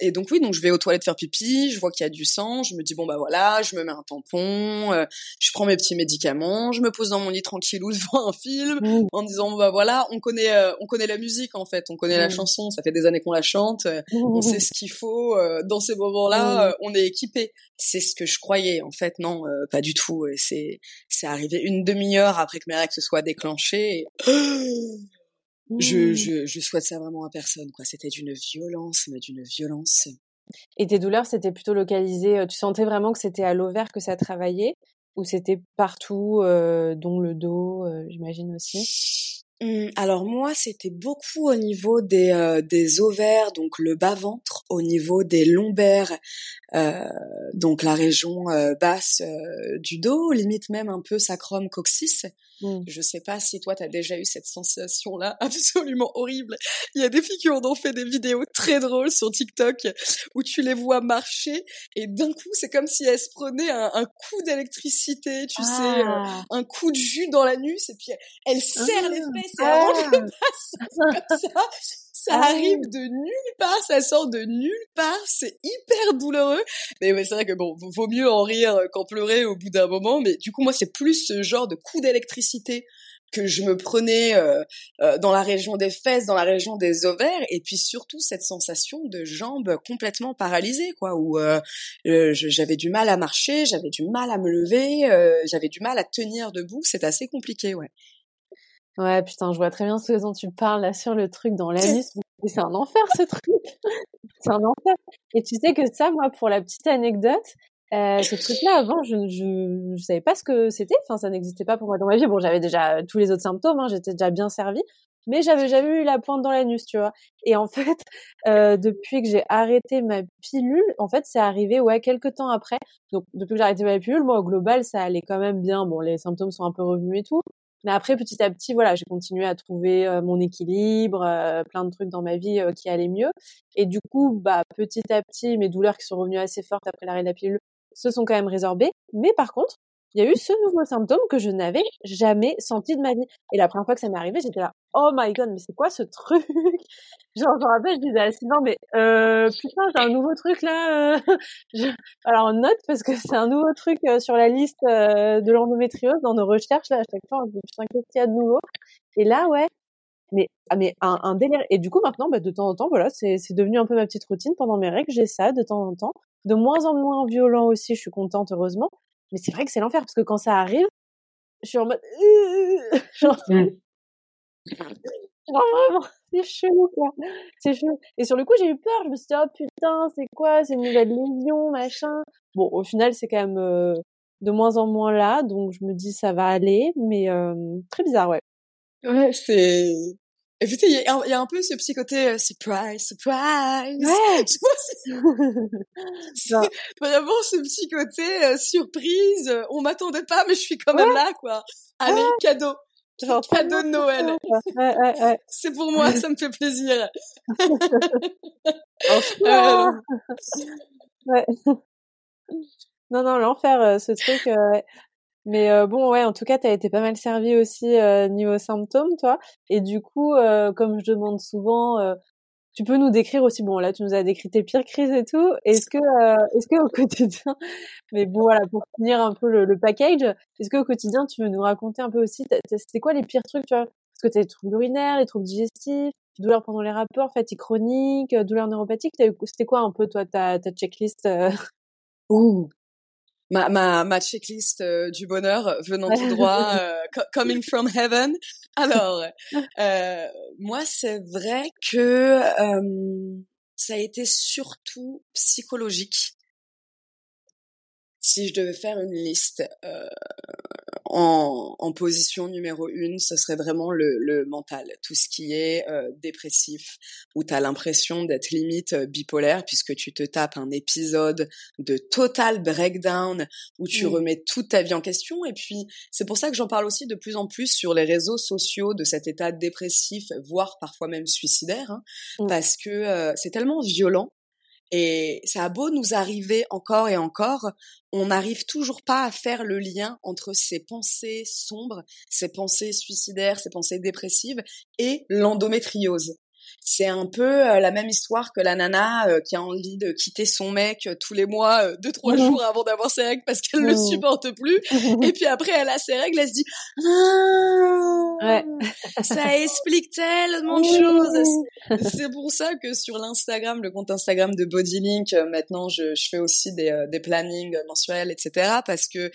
et donc oui, donc je vais aux toilettes faire pipi, je vois qu'il y a du sang, je me dis bon bah voilà, je me mets un tampon, euh, je prends mes petits médicaments, je me pose dans mon lit tranquillou devant un film Mmh. en disant bah voilà, on connaît euh, on connaît la musique en fait, on connaît la Mmh. chanson, ça fait des années qu'on la chante, euh, on sait ce qu'il faut euh, dans ces moments-là, Mmh. euh, on est équipé. C'est ce que je croyais en fait, non, euh, pas du tout. Et C'est c'est arrivé une demi-heure après que mes règles se soient déclenchées. et- Mmh. je, je souhaite ça vraiment à personne, quoi. C'était d'une violence, mais d'une violence. Et tes douleurs, c'était plutôt localisé, tu sentais vraiment que c'était à l'ovaire que ça travaillait? Ou c'était partout, euh, dont le dos, euh, j'imagine aussi? Mmh, alors moi, c'était beaucoup au niveau des, euh, des ovaires, donc le bas-ventre, au niveau des lombaires, euh, donc la région euh, basse euh, du dos, limite même un peu sacrum coccyx. Mmh. Je sais pas si toi, tu as déjà eu cette sensation-là absolument horrible. Il y a des filles qui en ont fait des vidéos très drôles sur TikTok où tu les vois marcher et d'un coup, c'est comme si elles se prenaient un, un coup d'électricité, tu sais, euh, Ah. un coup de jus dans l'anus et puis elles serrent les fesses et Ah. avant que comme ça. Ça Ah. arrive de nulle part, ça sort de nulle part, c'est hyper douloureux. Mais ouais, c'est vrai que bon, vaut mieux en rire qu'en pleurer au bout d'un moment. Mais du coup, moi, c'est plus ce genre de coup d'électricité que je me prenais euh, euh, dans la région des fesses, dans la région des ovaires, et puis surtout cette sensation de jambes complètement paralysées, quoi, où euh, euh, j'avais du mal à marcher, j'avais du mal à me lever, euh, j'avais du mal à tenir debout. C'est assez compliqué, ouais. Ouais, putain, je vois très bien ce dont tu parles là sur le truc dans l'anus. C'est un enfer ce truc. C'est un enfer. Et tu sais que ça, moi, pour la petite anecdote, euh, ce truc-là, avant, je, je, je savais pas ce que c'était. Enfin, ça n'existait pas pour moi dans ma vie. Bon, j'avais déjà tous les autres symptômes, hein, j'étais déjà bien servie. Mais j'avais jamais eu la pointe dans l'anus, tu vois. Et en fait, euh, depuis que j'ai arrêté ma pilule, en fait, c'est arrivé, ouais, quelques temps après. Donc, depuis que j'ai arrêté ma pilule, moi, au global, ça allait quand même bien. Bon, les symptômes sont un peu revenus et tout. Mais après, petit à petit, voilà, j'ai continué à trouver euh, mon équilibre, euh, plein de trucs dans ma vie euh, qui allaient mieux. Et du coup, bah, petit à petit, mes douleurs qui sont revenues assez fortes après l'arrêt de la pilule se sont quand même résorbées. Mais par contre, il y a eu ce nouveau symptôme que je n'avais jamais senti de ma vie. Et la première fois que ça m'est arrivé, j'étais là, oh my god, mais c'est quoi ce truc? Genre, je me rappelle, je disais à Sylvain, mais euh, putain, j'ai un nouveau truc là. euh. Je- Alors, note, parce que c'est un nouveau truc euh, sur la liste euh, de l'endométriose dans nos recherches. Là, à chaque fois, on dit, putain, qu'est-ce qu'il y a de nouveau? Et là, ouais, mais, ah, mais un, un délire. Et du coup, maintenant, bah, de temps en temps, voilà, c'est devenu un peu ma petite routine. Pendant mes règles, j'ai ça de temps en temps. De moins en moins violent aussi, je suis contente, heureusement. Mais c'est vrai que c'est l'enfer, parce que quand ça arrive, je suis en mode... Genre, genre vraiment, c'est chelou, quoi. C'est chelou. Et sur le coup, j'ai eu peur. Je me suis dit, oh putain, c'est quoi C'est une nouvelle lésion, machin? Bon, au final, c'est quand même euh, de moins en moins là. Donc, je me dis, ça va aller. Mais euh, très bizarre, ouais. Ouais, c'est. Et il y, a un- il y a un peu ce petit côté euh, surprise, surprise. Ouais. Tu vois, c'est vraiment ce petit côté euh, surprise. euh, On m'attendait pas, mais je suis quand même là, quoi. Allez, cadeau. Genre, Cadeau de Noël. Ouais, ouais, ouais. C'est pour moi, ça me fait plaisir. Ah. Ouais. Non, non, l'enfer, euh, ce truc. Mais euh, bon, ouais, en tout cas, t'as été pas mal servi aussi euh, niveau symptômes, toi. Et du coup, euh, comme je demande souvent, euh, tu peux nous décrire aussi. Bon, là, tu nous as décrit tes pires crises et tout. Est-ce que, euh, est-ce que au quotidien, mais bon, voilà, pour finir un peu le, le package, est-ce que au quotidien, tu veux nous raconter un peu aussi, c'était quoi les pires trucs, tu vois? Parce que t'as les troubles urinaires, les troubles digestifs, douleurs pendant les rapports, fatigue chronique, euh, douleurs neuropathiques. C'était quoi un peu toi ta, ta checklist Ouh. Ma, ma, ma checklist euh, du bonheur venant tout droit, euh, co- coming from heaven. Alors, euh, moi, c'est vrai que euh, ça a été surtout psychologique. Si je devais faire une liste euh, en, en position numéro une, ce serait vraiment le, le mental, tout ce qui est euh, dépressif, où tu as l'impression d'être limite euh, bipolaire, puisque tu te tapes un épisode de total breakdown, où tu remets toute ta vie en question. Et puis, c'est pour ça que j'en parle aussi de plus en plus sur les réseaux sociaux de cet état dépressif, voire parfois même suicidaire, hein, parce que euh, c'est tellement violent. Et ça a beau nous arriver encore et encore, on n'arrive toujours pas à faire le lien entre ces pensées sombres, ces pensées suicidaires, ces pensées dépressives et l'endométriose. C'est un peu euh, la même histoire que la nana euh, qui a envie de quitter son mec euh, tous les mois, deux trois jours avant d'avoir ses règles parce qu'elle ne le Mhm. supporte plus. Et puis après, elle a ses règles, elle se dit ah, Ouais. ça explique tellement de choses. C'est pour ça que sur l'Instagram, le compte Instagram de Bodylink, maintenant je, je fais aussi des, des plannings mensuels, etc. Parce que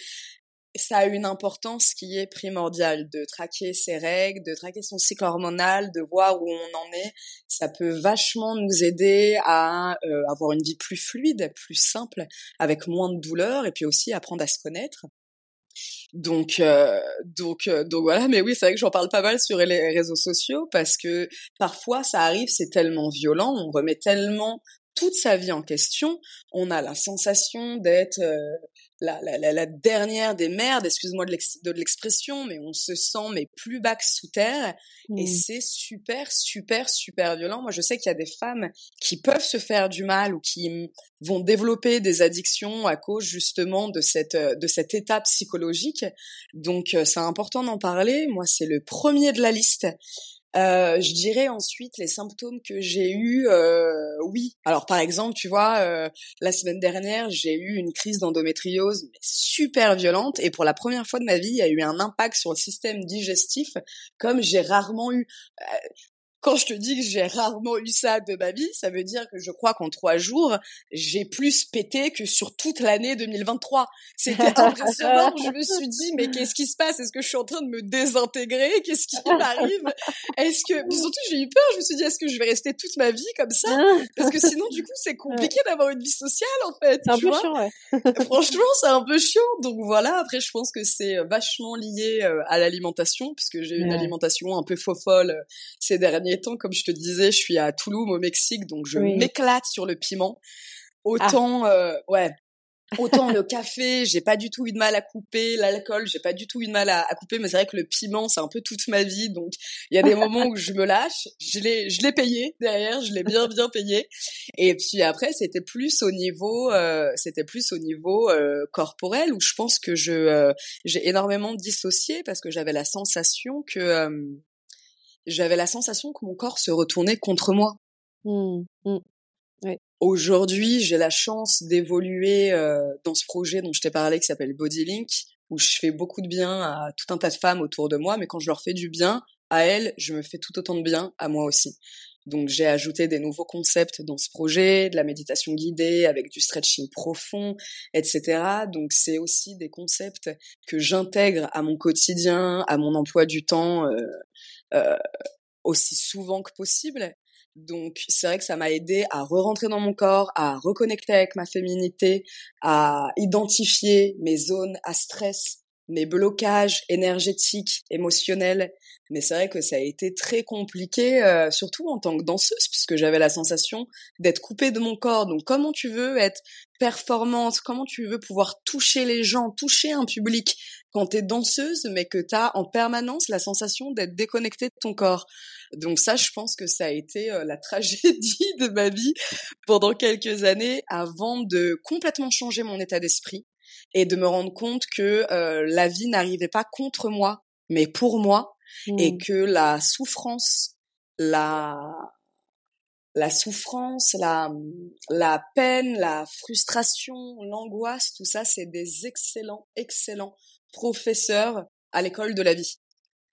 ça a une importance qui est primordiale de traquer ses règles, de traquer son cycle hormonal, de voir où on en est. Ça peut vachement nous aider à euh, avoir une vie plus fluide, plus simple, avec moins de douleur, et puis aussi apprendre à se connaître. Donc, euh, donc, euh, donc voilà. Mais oui, c'est vrai que j'en parle pas mal sur les réseaux sociaux parce que parfois ça arrive, c'est tellement violent, on remet tellement toute sa vie en question, on a la sensation d'être euh, la, la, la, dernière des merdes, excuse-moi de l'expression, mais on se sent mais plus bas que sous terre, et mmh. c'est super, super, super violent. Moi, je sais qu'il y a des femmes qui peuvent se faire du mal ou qui vont développer des addictions à cause justement de cette de cette étape psychologique. Donc, euh, c'est important d'en parler. Moi, c'est le premier de la liste. Euh, je dirais ensuite les symptômes que j'ai eus. Euh, oui, alors par exemple, tu vois, euh, la semaine dernière, j'ai eu une crise d'endométriose super violente et pour la première fois de ma vie, il y a eu un impact sur le système digestif comme j'ai rarement eu. Quand je te dis que j'ai rarement eu ça de ma vie, ça veut dire que je crois qu'en trois jours, j'ai plus pété que sur toute l'année 2023. C'était impressionnant. je me suis dit, mais qu'est-ce qui se passe? Est-ce que je suis en train de me désintégrer? Qu'est-ce qui m'arrive? Est-ce que surtout j'ai eu peur. Je me suis dit, est-ce que je vais rester toute ma vie comme ça? Parce que sinon, du coup, c'est compliqué d'avoir une vie sociale en fait. C'est un peu chiant, ouais. Franchement, c'est un peu chiant. Donc voilà. Après, je pense que c'est euh, vachement lié euh, à l'alimentation, puisque j'ai une alimentation un peu faux folle euh, ces derniers temps, comme je te disais, je suis à Toulouse au Mexique, donc je m'éclate sur le piment. Autant, euh, ouais, Autant le café, j'ai pas du tout eu de mal à couper, l'alcool, j'ai pas du tout eu de mal à, couper, mais c'est vrai que le piment, c'est un peu toute ma vie, donc il y a des moments où je me lâche, je l'ai, je l'ai payé derrière, je l'ai bien bien payé, et puis après c'était plus au niveau, euh, c'était plus au niveau euh, corporel où je pense que je, j'ai énormément dissocié parce que j'avais la sensation que j'avais la sensation que mon corps se retournait contre moi. Mmh, mmh. Aujourd'hui, j'ai la chance d'évoluer euh, dans ce projet dont je t'ai parlé qui s'appelle Bodylink, où je fais beaucoup de bien à tout un tas de femmes autour de moi, mais quand je leur fais du bien à elles, je me fais tout autant de bien à moi aussi. Donc j'ai ajouté des nouveaux concepts dans ce projet, de la méditation guidée avec du stretching profond, etc. Donc c'est aussi des concepts que j'intègre à mon quotidien, à mon emploi du temps euh, aussi souvent que possible. Donc c'est vrai que ça m'a aidé à re-rentrer dans mon corps, à reconnecter avec ma féminité, à identifier mes zones à stress, mes blocages énergétiques, émotionnels. Mais c'est vrai que ça a été très compliqué, euh, surtout en tant que danseuse, puisque j'avais la sensation d'être coupée de mon corps. Donc comment tu veux être performante, comment tu veux pouvoir toucher les gens, toucher un public quand t'es danseuse, mais que t'as en permanence la sensation d'être déconnectée de ton corps. Donc ça, je pense que ça a été euh, la tragédie de ma vie pendant quelques années avant de complètement changer mon état d'esprit et de me rendre compte que euh, la vie n'arrivait pas contre moi, mais pour moi, et mmh. que la souffrance, la la souffrance, la peine, la frustration, l'angoisse, tout ça, c'est des excellents, excellents professeurs à l'école de la vie.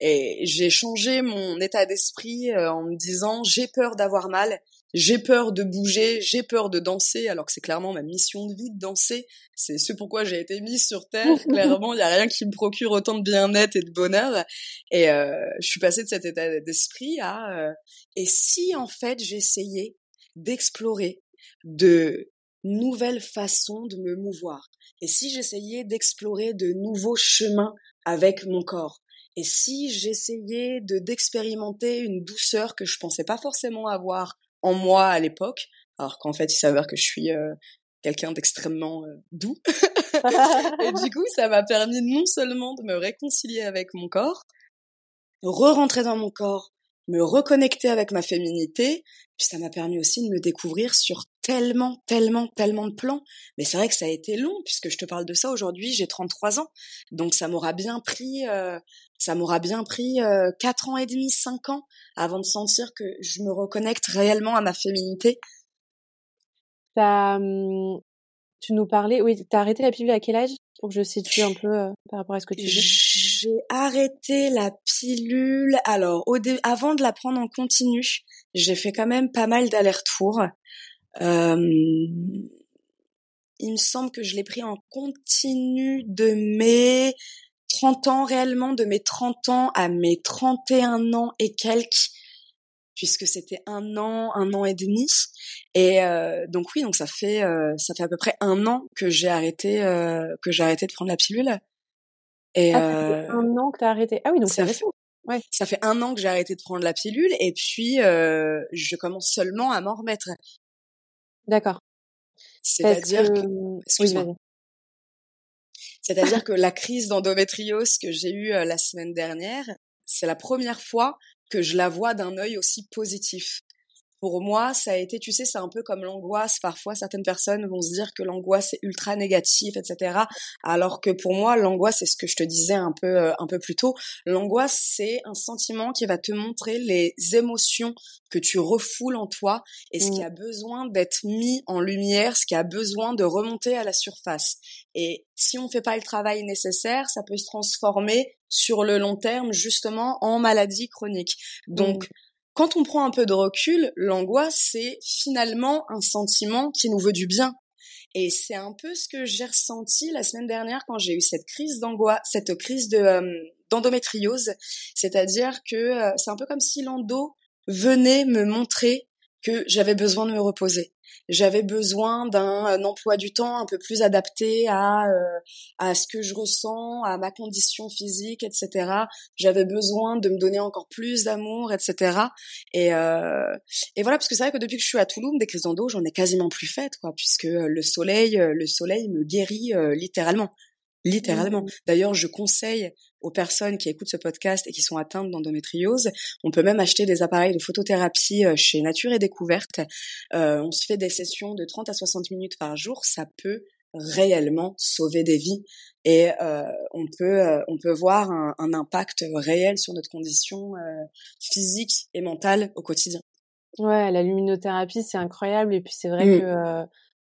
Et j'ai changé mon état d'esprit euh, en me disant j'ai peur d'avoir mal, j'ai peur de bouger, j'ai peur de danser, alors que c'est clairement ma mission de vie de danser. C'est ce pourquoi j'ai été mise sur Terre. clairement, il y a rien qui me procure autant de bien-être et de bonheur. Et euh, je suis passée de cet état d'esprit à euh, et si en fait j'essayais d'explorer de nouvelles façons de me mouvoir? Et si j'essayais d'explorer de nouveaux chemins avec mon corps? Et si j'essayais de d'expérimenter une douceur que je pensais pas forcément avoir en moi à l'époque, alors qu'en fait il s'avère que je suis euh, quelqu'un d'extrêmement euh, doux. et du coup, ça m'a permis non seulement de me réconcilier avec mon corps, re-rentrer dans mon corps, me reconnecter avec ma féminité, puis ça m'a permis aussi de me découvrir sur tellement, tellement, tellement de plans. Mais c'est vrai que ça a été long, puisque je te parle de ça aujourd'hui, j'ai 33 ans. Donc ça m'aura bien pris, euh, ça m'aura bien pris euh, 4 ans et demi, 5 ans, avant de sentir que je me reconnecte réellement à ma féminité. Hum, tu nous parlais, oui, t'as arrêté la pilule à quel âge? Pour que je situe un peu euh, par rapport à ce que tu dis. J'ai arrêté la pilule, alors au avant de la prendre en continu, j'ai fait quand même pas mal d'allers-retours. Euh, il me semble que je l'ai pris en continu de mes 30 ans réellement, de mes 30 ans à mes 31 ans et quelques, puisque c'était un an, un an et demi. Et euh, donc oui, donc ça fait euh, ça fait à peu près un an que j'ai arrêté que j'ai arrêté de prendre la pilule. Et ah, ça fait un an que t'as arrêté. Ah oui, donc c'est récent. Ouais. Ça fait un an que j'ai arrêté de prendre la pilule et puis euh, je commence seulement à m'en remettre. D'accord. C'est-à-dire que, que... C'est-à-dire que la crise d'endométriose que j'ai eue la semaine dernière, c'est la première fois que je la vois d'un œil aussi positif pour moi, ça a été, tu sais, c'est un peu comme l'angoisse. Parfois, certaines personnes vont se dire que l'angoisse est ultra négative, etc. Alors que pour moi, l'angoisse, c'est ce que je te disais un peu, euh, un peu plus tôt. L'angoisse, c'est un sentiment qui va te montrer les émotions que tu refoules en toi et ce qui mmh. a besoin d'être mis en lumière, ce qui a besoin de remonter à la surface. Et si on fait pas le travail nécessaire, ça peut se transformer sur le long terme justement en maladie chronique. Donc mmh quand on prend un peu de recul, l'angoisse, c'est finalement un sentiment qui nous veut du bien. Et c'est un peu ce que j'ai ressenti la semaine dernière quand j'ai eu cette crise d'angoisse, cette crise euh, d'endométriose. C'est-à-dire que euh, c'est un peu comme si l'endo venait me montrer que j'avais besoin de me reposer j'avais besoin d'un emploi du temps un peu plus adapté à euh, à ce que je ressens, à ma condition physique, etc. J'avais besoin de me donner encore plus d'amour, etc. Et euh, et voilà parce que c'est vrai que depuis que je suis à Toulouse, des crises d'endo, j'en ai quasiment plus faites, quoi, puisque le soleil, le soleil me guérit euh, littéralement littéralement. Mmh. D'ailleurs, je conseille aux personnes qui écoutent ce podcast et qui sont atteintes d'endométriose, on peut même acheter des appareils de photothérapie euh, chez Nature et Découverte. Euh, on se fait des sessions de 30 à 60 minutes par jour, ça peut réellement sauver des vies et euh, on peut on peut voir un, impact réel sur notre condition physique et mentale au quotidien. Ouais, la luminothérapie c'est incroyable et puis c'est vrai mmh. que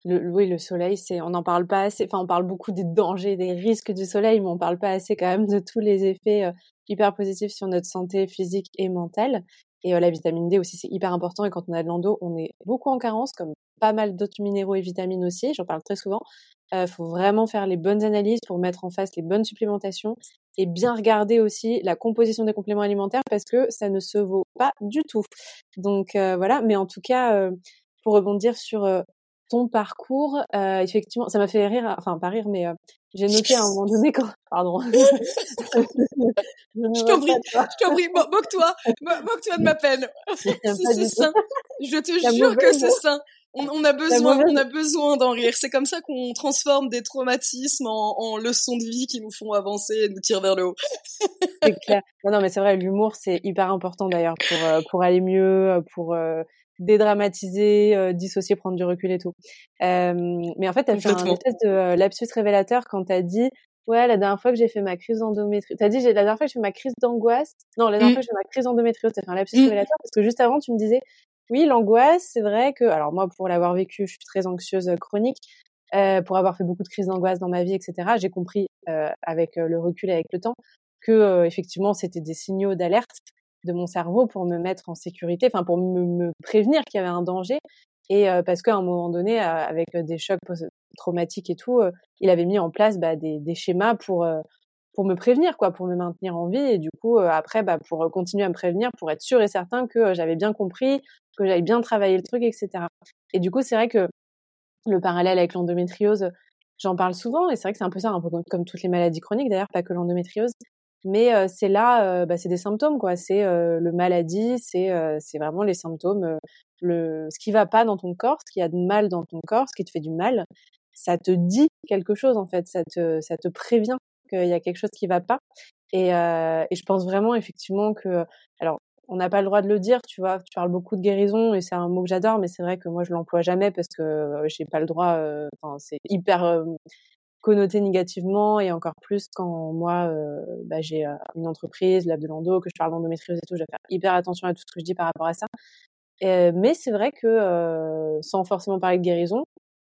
le, oui, le soleil, c'est, on n'en parle pas assez. Enfin, on parle beaucoup des dangers, des risques du soleil, mais on parle pas assez quand même de tous les effets euh, hyper positifs sur notre santé physique et mentale. Et euh, la vitamine D aussi, c'est hyper important. Et quand on a de l'endo, on est beaucoup en carence, comme pas mal d'autres minéraux et vitamines aussi. J'en parle très souvent. Il euh, faut vraiment faire les bonnes analyses pour mettre en face les bonnes supplémentations et bien regarder aussi la composition des compléments alimentaires parce que ça ne se vaut pas du tout. Donc voilà. Mais en tout cas, pour rebondir sur ton parcours, euh, effectivement, ça m'a fait rire, enfin pas rire, mais euh, j'ai noté à un moment donné quand, pardon. je t'en prie, je t'en prie, moque-toi, moque-toi de ma peine. c'est sain. Je te jure que c'est sain. On, a besoin, on a besoin d'en rire. C'est comme ça qu'on transforme des traumatismes en, en, leçons de vie qui nous font avancer et nous tirent vers le haut. c'est clair. Non, non, mais c'est vrai, l'humour c'est hyper important d'ailleurs pour euh, pour aller mieux, pour dédramatiser, euh, dissocier, prendre du recul et tout. Euh, mais en fait, tu as fait un espèce de euh, lapsus révélateur quand tu as dit Ouais, la dernière fois que j'ai fait ma crise d'endométriose, t'as dit la dernière fois que j'ai fait ma crise d'angoisse. Non, la dernière mmh. fois que j'ai fait ma crise d'endométriose, t'as fait un lapsus mmh. révélateur parce que juste avant tu me disais oui, l'angoisse, c'est vrai que, alors moi, pour l'avoir vécu, je suis très anxieuse chronique, euh, pour avoir fait beaucoup de crises d'angoisse dans ma vie, etc. J'ai compris euh, avec le recul et avec le temps que effectivement c'était des signaux d'alerte de mon cerveau pour me mettre en sécurité, enfin pour me, prévenir qu'il y avait un danger. Et euh, parce qu'à un moment donné, euh, avec des chocs traumatiques et tout, euh, il avait mis en place bah, des, des, schémas pour pour me prévenir, quoi, pour me maintenir en vie. Et du coup, après, bah, pour continuer à me prévenir, pour être sûr et certain que j'avais bien compris, que j'avais bien travaillé le truc, etc. Et du coup, c'est vrai que le parallèle avec l'endométriose, j'en parle souvent, et c'est vrai que c'est un peu ça, un peu comme toutes les maladies chroniques d'ailleurs, pas que l'endométriose, mais c'est là, bah, c'est des symptômes quoi. C'est le maladie, c'est c'est vraiment les symptômes, le ce qui va pas dans ton corps, ce qui a de mal dans ton corps, ce qui te fait du mal, ça te dit quelque chose en fait, ça te ça te prévient qu'il y a quelque chose qui va pas. Et, et je pense vraiment effectivement que alors on n'a pas le droit de le dire, tu vois. Tu parles beaucoup de guérison et c'est un mot que j'adore, mais c'est vrai que moi je l'emploie jamais parce que j'ai pas le droit. Enfin, c'est hyper connoté négativement et encore plus quand moi euh, bah, j'ai euh, une entreprise, Lab de Lando, que je parle d'endométriose et tout, je vais faire hyper attention à tout ce que je dis par rapport à ça. mais c'est vrai que euh, sans forcément parler de guérison,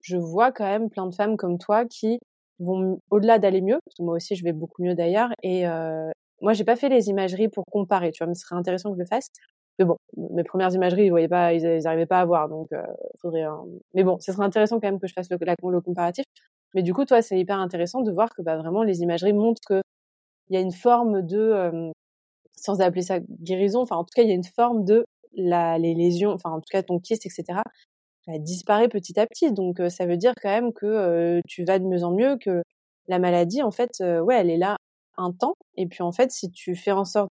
je vois quand même plein de femmes comme toi qui vont au-delà d'aller mieux, parce que moi aussi je vais beaucoup mieux d'ailleurs. Et moi j'ai pas fait les imageries pour comparer, tu vois, mais ce serait intéressant que je le fasse. Mais bon, mes premières imageries, ils voyaient pas, ils, n'arrivaient pas à voir, donc faudrait. Mais bon, ce serait intéressant quand même que je fasse le comparatif. Mais du coup, toi, c'est hyper intéressant de voir que bah, vraiment les imageries montrent que il y a une forme de, sans appeler ça guérison, enfin en tout cas, il y a une forme de la, les lésions, enfin en tout cas ton kyste, etc. Elle disparaît petit à petit. Donc ça veut dire quand même que tu vas de mieux en mieux, que la maladie, en fait, ouais, elle est là un temps. Et puis en fait, si tu fais en sorte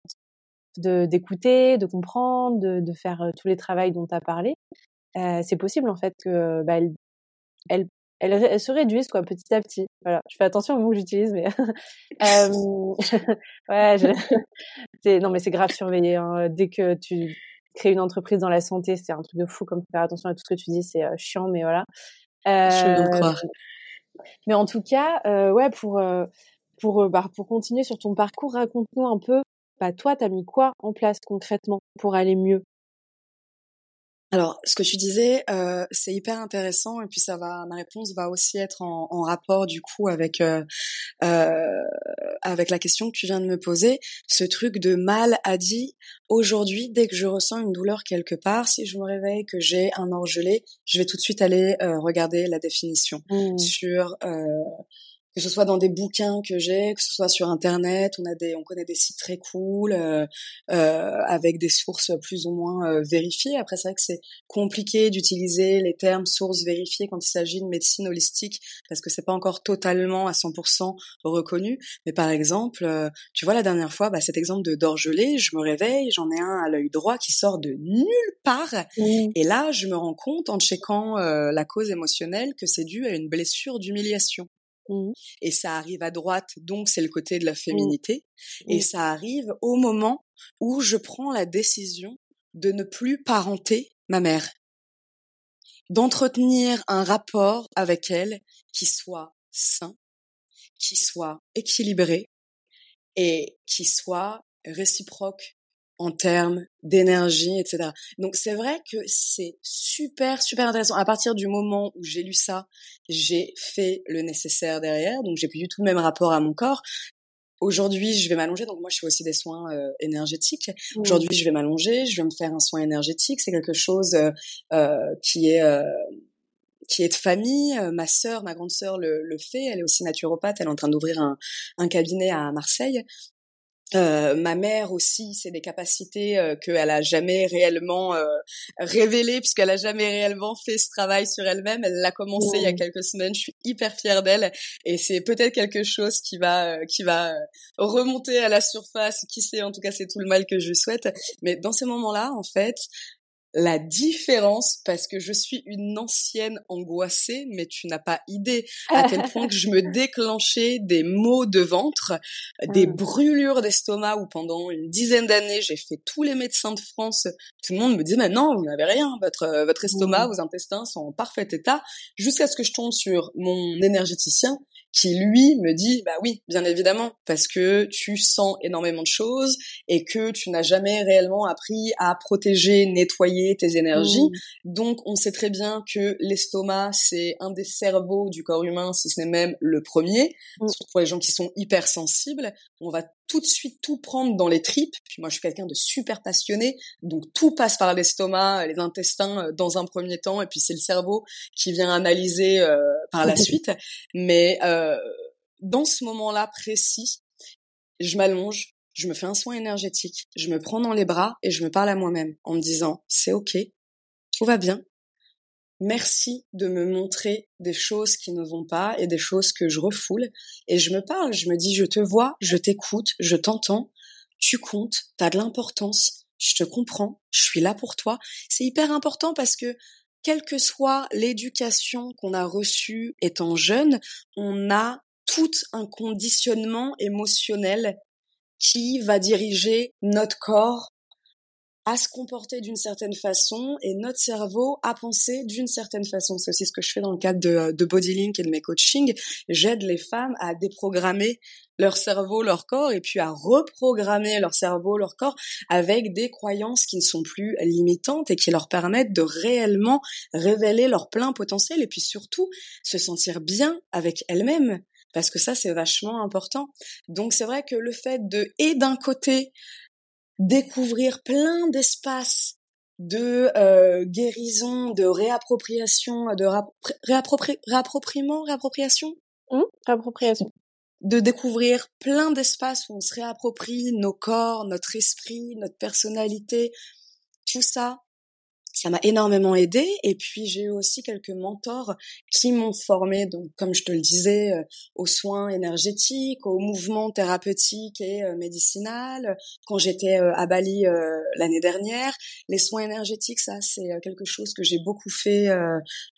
de d'écouter, de comprendre, de, de faire euh, tous les travaux dont tu as parlé, euh, c'est possible en fait que bah, elle, elle, elle, se réduise quoi petit à petit. Voilà, je fais attention aux mots que j'utilise, mais euh, ouais, je... non mais c'est grave surveillé. Hein. Dès que tu crées une entreprise dans la santé, c'est un truc de fou. Comme faire attention à tout ce que tu dis, c'est euh, chiant, mais voilà. Euh, je croire. Mais en tout cas, euh, ouais, pour pour bah, pour continuer sur ton parcours, raconte-nous un peu. Bah toi, t'as mis quoi en place concrètement pour aller mieux? Alors, ce que tu disais, euh, c'est hyper intéressant et puis ça va, ma réponse va aussi être en, en rapport du coup avec euh, euh, avec la question que tu viens de me poser. Ce truc de mal a dit aujourd'hui, dès que je ressens une douleur quelque part, si je me réveille que j'ai un orgelé, je vais tout de suite aller euh, regarder la définition mmh. sur euh, que ce soit dans des bouquins que j'ai, que ce soit sur internet, on a des, on connaît des sites très cool euh, euh, avec des sources plus ou moins euh, vérifiées. Après, c'est vrai que c'est compliqué d'utiliser les termes sources vérifiées quand il s'agit de médecine holistique parce que c'est pas encore totalement à 100% reconnu. Mais par exemple, euh, tu vois la dernière fois, bah, cet exemple de d'orgelé, je me réveille, j'en ai un à l'œil droit qui sort de nulle part, et là, je me rends compte en checkant euh, la cause émotionnelle que c'est dû à une blessure d'humiliation. Mmh. Et ça arrive à droite, donc c'est le côté de la mmh. féminité. Et mmh. ça arrive au moment où je prends la décision de ne plus parenter ma mère, d'entretenir un rapport avec elle qui soit sain, qui soit équilibré et qui soit réciproque en termes d'énergie, etc. Donc c'est vrai que c'est super, super intéressant. À partir du moment où j'ai lu ça, j'ai fait le nécessaire derrière, donc j'ai plus du tout le même rapport à mon corps. Aujourd'hui, je vais m'allonger, donc moi je fais aussi des soins euh, énergétiques. Mmh. Aujourd'hui, je vais m'allonger, je vais me faire un soin énergétique. C'est quelque chose euh, euh qui est euh, qui est de famille. Ma sœur, ma grande sœur le, le, fait. Elle est aussi naturopathe. Elle est en train d'ouvrir un, un cabinet à Marseille. Euh, ma mère aussi, c'est des capacités euh, qu'elle a jamais réellement euh, révélées puisqu'elle a jamais réellement fait ce travail sur elle-même. Elle l'a commencé il y a quelques semaines. Je suis hyper fière d'elle et c'est peut-être quelque chose qui va euh, qui va remonter à la surface. Qui sait En tout cas, c'est tout le mal que je souhaite. Mais dans ces moments-là, en fait, la différence parce que je suis une ancienne angoissée, mais tu n'as pas idée à quel point que je me déclenchais des maux de ventre, des mmh. brûlures d'estomac où pendant une dizaine d'années j'ai fait tous les médecins de France. Tout le monde me dit mais non, vous n'avez rien, votre euh, votre estomac, mmh. vos intestins sont en parfait état, jusqu'à ce que je tombe sur mon énergéticien qui lui me dit bah oui bien évidemment parce que tu sens énormément de choses et que tu n'as jamais réellement appris à protéger nettoyer tes énergies mmh. donc on sait très bien que l'estomac c'est un des cerveaux du corps humain si ce n'est même le premier mmh. surtout pour les gens qui sont hypersensibles on va tout de suite tout prendre dans les tripes. Puis moi, je suis quelqu'un de super passionné, donc tout passe par l'estomac, les intestins euh, dans un premier temps, et puis c'est le cerveau qui vient analyser euh, par la suite. Mais euh, dans ce moment-là précis, je m'allonge, je me fais un soin énergétique, je me prends dans les bras et je me parle à moi-même en me disant c'est ok, tout va bien, merci de me montrer des choses qui ne vont pas et des choses que je refoule. Et je me parle, je me dis, je te vois, je t'écoute, je t'entends, tu comptes, t'as de l'importance, je te comprends, je suis là pour toi. C'est hyper important parce que quelle que soit l'éducation qu'on a reçue étant jeune, on a tout un conditionnement émotionnel qui va diriger notre corps à se comporter d'une certaine façon et notre cerveau à penser d'une certaine façon. C'est aussi ce que je fais dans le cadre de, de Bodylink et de mes coachings. J'aide les femmes à déprogrammer leur cerveau, leur corps, et puis à reprogrammer leur cerveau, leur corps avec des croyances qui ne sont plus limitantes et qui leur permettent de réellement révéler leur plein potentiel et puis surtout se sentir bien avec elles-mêmes parce que ça c'est vachement important. Donc c'est vrai que le fait de et d'un côté découvrir plein d'espaces de euh, guérison, de réappropriation, de réappropriement, réappropriation, mmh, réappropriation, de découvrir plein d'espaces où on se réapproprie nos corps, notre esprit, notre personnalité, tout ça, ça m'a énormément aidé. Et puis j'ai eu aussi quelques mentors qui m'ont formé, donc comme je te le disais, euh, aux soins énergétiques, aux mouvements thérapeutiques et euh, médicinal. Quand j'étais euh, à Bali l'année dernière, les soins énergétiques, ça c'est quelque chose que j'ai beaucoup fait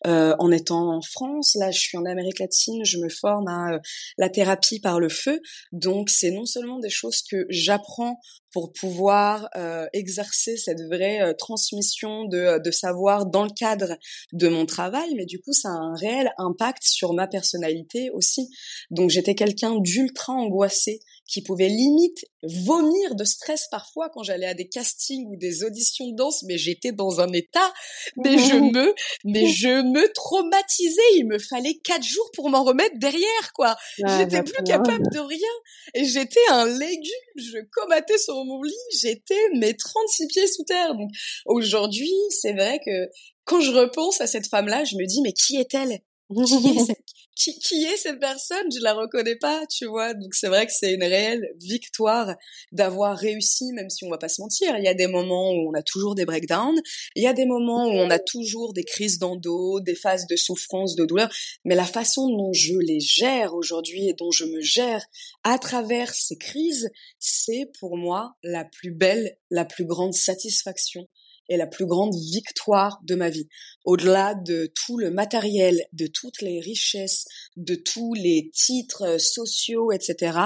en étant en France. Là, je suis en Amérique latine, je me forme à la thérapie par le feu. Donc c'est non seulement des choses que j'apprends pour pouvoir euh, exercer cette vraie euh, transmission de, euh, de savoir dans le cadre de mon travail, mais du coup ça a un réel impact sur ma personnalité aussi. Donc j'étais quelqu'un d'ultra angoissé qui pouvait limite vomir de stress parfois quand j'allais à des castings ou des auditions de danse, mais j'étais dans un état, mais je me, mais je me traumatisais. Il me fallait quatre jours pour m'en remettre derrière, quoi. j'étais plus capable de rien. Et j'étais un légume. Je comatais sur mon lit. J'étais mes 36 pieds sous terre. Donc, aujourd'hui, c'est vrai que quand je repense à cette femme-là, je me dis, mais qui est-elle? Qui est cette, qui, qui est cette personne? Je la reconnais pas, tu vois. Donc c'est vrai que c'est une réelle victoire d'avoir réussi, même si on va pas se mentir. Il y a des moments où on a toujours des breakdowns, il y a des moments où on a toujours des crises d'endo, des phases de souffrance, de douleur. Mais la façon dont je les gère aujourd'hui et dont je me gère à travers ces crises, c'est pour moi la plus belle, la plus grande satisfaction est la plus grande victoire de ma vie. Au-delà de tout le matériel, de toutes les richesses, de tous les titres euh, sociaux, etc.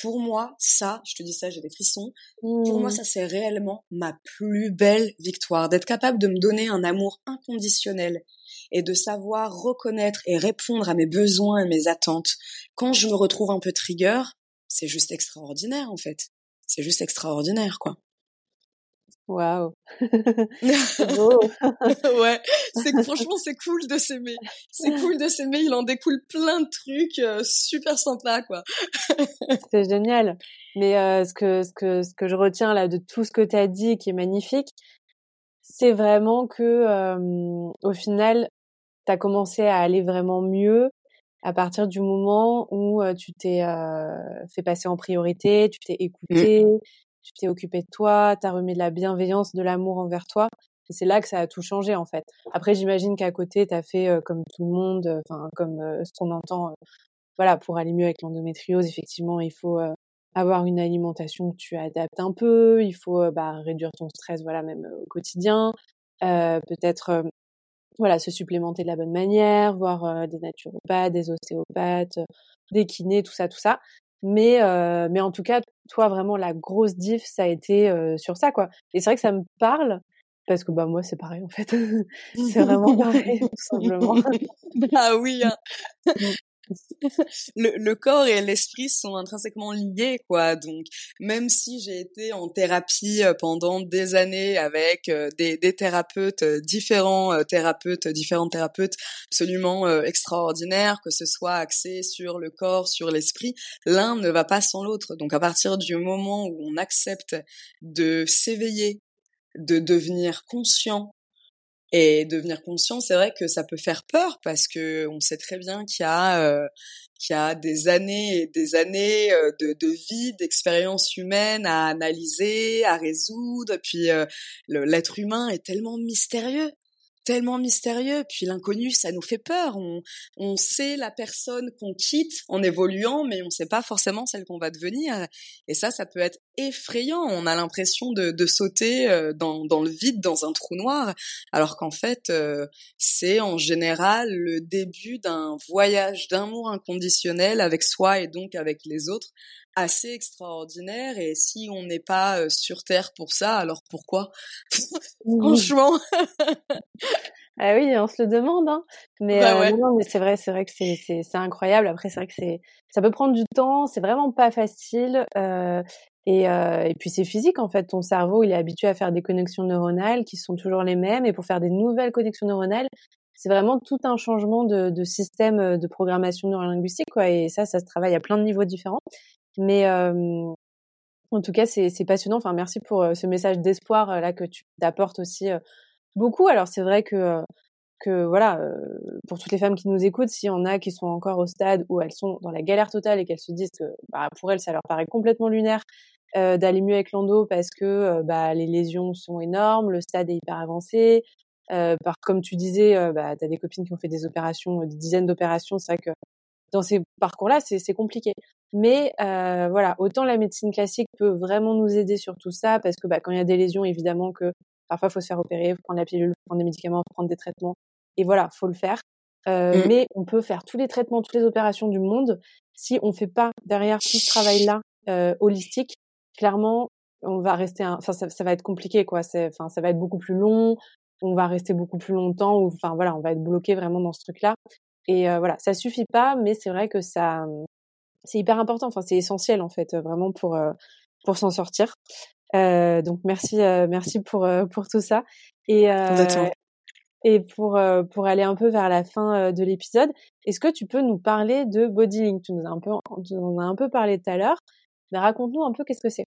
Pour moi, ça, je te dis ça, j'ai des frissons. Pour moi, mmh. ça, c'est réellement ma plus belle victoire. D'être capable de me donner un amour inconditionnel et de savoir reconnaître et répondre à mes besoins et mes attentes. Quand je me retrouve un peu trigger, c'est juste extraordinaire, en fait. C'est juste extraordinaire, quoi. Waouh. ouais, c'est franchement c'est cool de s'aimer. C'est cool de s'aimer, il en découle plein de trucs euh, super sympas quoi. c'est génial. Mais euh, ce que ce que ce que je retiens là de tout ce que tu as dit qui est magnifique, c'est vraiment que au final tu as commencé à aller vraiment mieux à partir du moment où tu t'es fait passer en priorité, tu t'es mmh. Tu t'es occupé de toi, tu as remis de la bienveillance, de l'amour envers toi. Et c'est là que ça a tout changé en fait. Après, j'imagine qu'à côté, tu as fait euh, comme tout le monde, euh, enfin comme euh, ce qu'on entend. voilà, pour aller mieux avec l'endométriose, effectivement, il faut avoir une alimentation que tu adaptes un peu. Il faut bah, réduire ton stress, voilà, même au quotidien. Peut-être voilà, se supplémenter de la bonne manière, voir des naturopathes, des ostéopathes, des kinés, tout ça, tout ça. Mais, euh, mais en tout cas, toi, vraiment, la grosse diff, ça a été euh, sur ça, quoi. Et c'est vrai que ça me parle, parce que bah moi, c'est pareil, en fait. c'est vraiment pareil, tout simplement. ah oui, hein. Le, le, corps et l'esprit sont intrinsèquement liés, quoi. Donc, même si j'ai été en thérapie euh, pendant des années avec euh, des, des thérapeutes, euh, différents thérapeutes, différentes thérapeutes absolument extraordinaires, que ce soit axé sur le corps, sur l'esprit, l'un ne va pas sans l'autre. Donc, à partir du moment où on accepte de s'éveiller, de devenir conscient et devenir conscient, c'est vrai que ça peut faire peur parce que on sait très bien qu'il y a euh, qu'il y a des années et des années euh, de, de vie, d'expérience humaine à analyser, à résoudre. Puis euh, l'être humain est tellement mystérieux tellement mystérieux. Puis l'inconnu, ça nous fait peur. On, on sait la personne qu'on quitte en évoluant, mais on ne sait pas forcément celle qu'on va devenir. Et ça, ça peut être effrayant. On a l'impression de, de sauter euh, dans, dans le vide, dans un trou noir, alors qu'en fait, euh, c'est en général le début d'un voyage d'amour inconditionnel avec soi et donc avec les autres assez extraordinaire et si on n'est pas sur terre pour ça alors pourquoi? Franchement. Ah oui on se le demande hein. mais, bah non, mais c'est vrai c'est vrai que c'est c'est incroyable. Après c'est vrai que c'est ça peut prendre du temps c'est vraiment pas facile euh, et, euh, et puis c'est physique en fait. Ton cerveau il est habitué à faire des connexions neuronales qui sont toujours les mêmes et pour faire des nouvelles connexions neuronales c'est vraiment tout un changement de, de système de programmation neurolinguistique quoi. Et ça ça se travaille à plein de niveaux différents mais en tout cas, c'est passionnant. Enfin, merci pour ce message d'espoir là que tu apportes aussi beaucoup. Alors, c'est vrai que que voilà, pour toutes les femmes qui nous écoutent, s'il y en a qui sont encore au stade où elles sont dans la galère totale et qu'elles se disent que bah, pour elles, ça leur paraît complètement lunaire d'aller mieux avec l'endo parce que bah, les lésions sont énormes, le stade est hyper avancé, par comme tu disais, bah, tu as des copines qui ont fait des opérations, des dizaines d'opérations. C'est vrai que dans ces parcours-là, c'est compliqué. Mais voilà, autant la médecine classique peut vraiment nous aider sur tout ça, parce que bah, quand il y a des lésions, évidemment que parfois il faut se faire opérer, faut prendre la pilule, il faut prendre des médicaments, faut prendre des traitements. Et voilà, faut le faire. Mmh. Mais on peut faire tous les traitements, toutes les opérations du monde. Si on fait pas derrière tout ce travail-là holistique, clairement, on va rester, enfin, ça, ça, va être compliqué, quoi. Enfin, ça va être beaucoup plus long. On va rester beaucoup plus longtemps. Ou, enfin, voilà, on va être bloqué vraiment dans ce truc-là. Et voilà, ça suffit pas, mais c'est vrai que ça, c'est hyper important. Enfin, c'est essentiel en fait, vraiment pour pour s'en sortir. Euh, donc merci, merci pour pour tout ça. Et et pour pour aller un peu vers la fin de l'épisode, est-ce que tu peux nous parler de Bodylink? Tu nous as un peu, tu nous en as un peu parlé tout à l'heure, mais raconte-nous un peu qu'est-ce que c'est.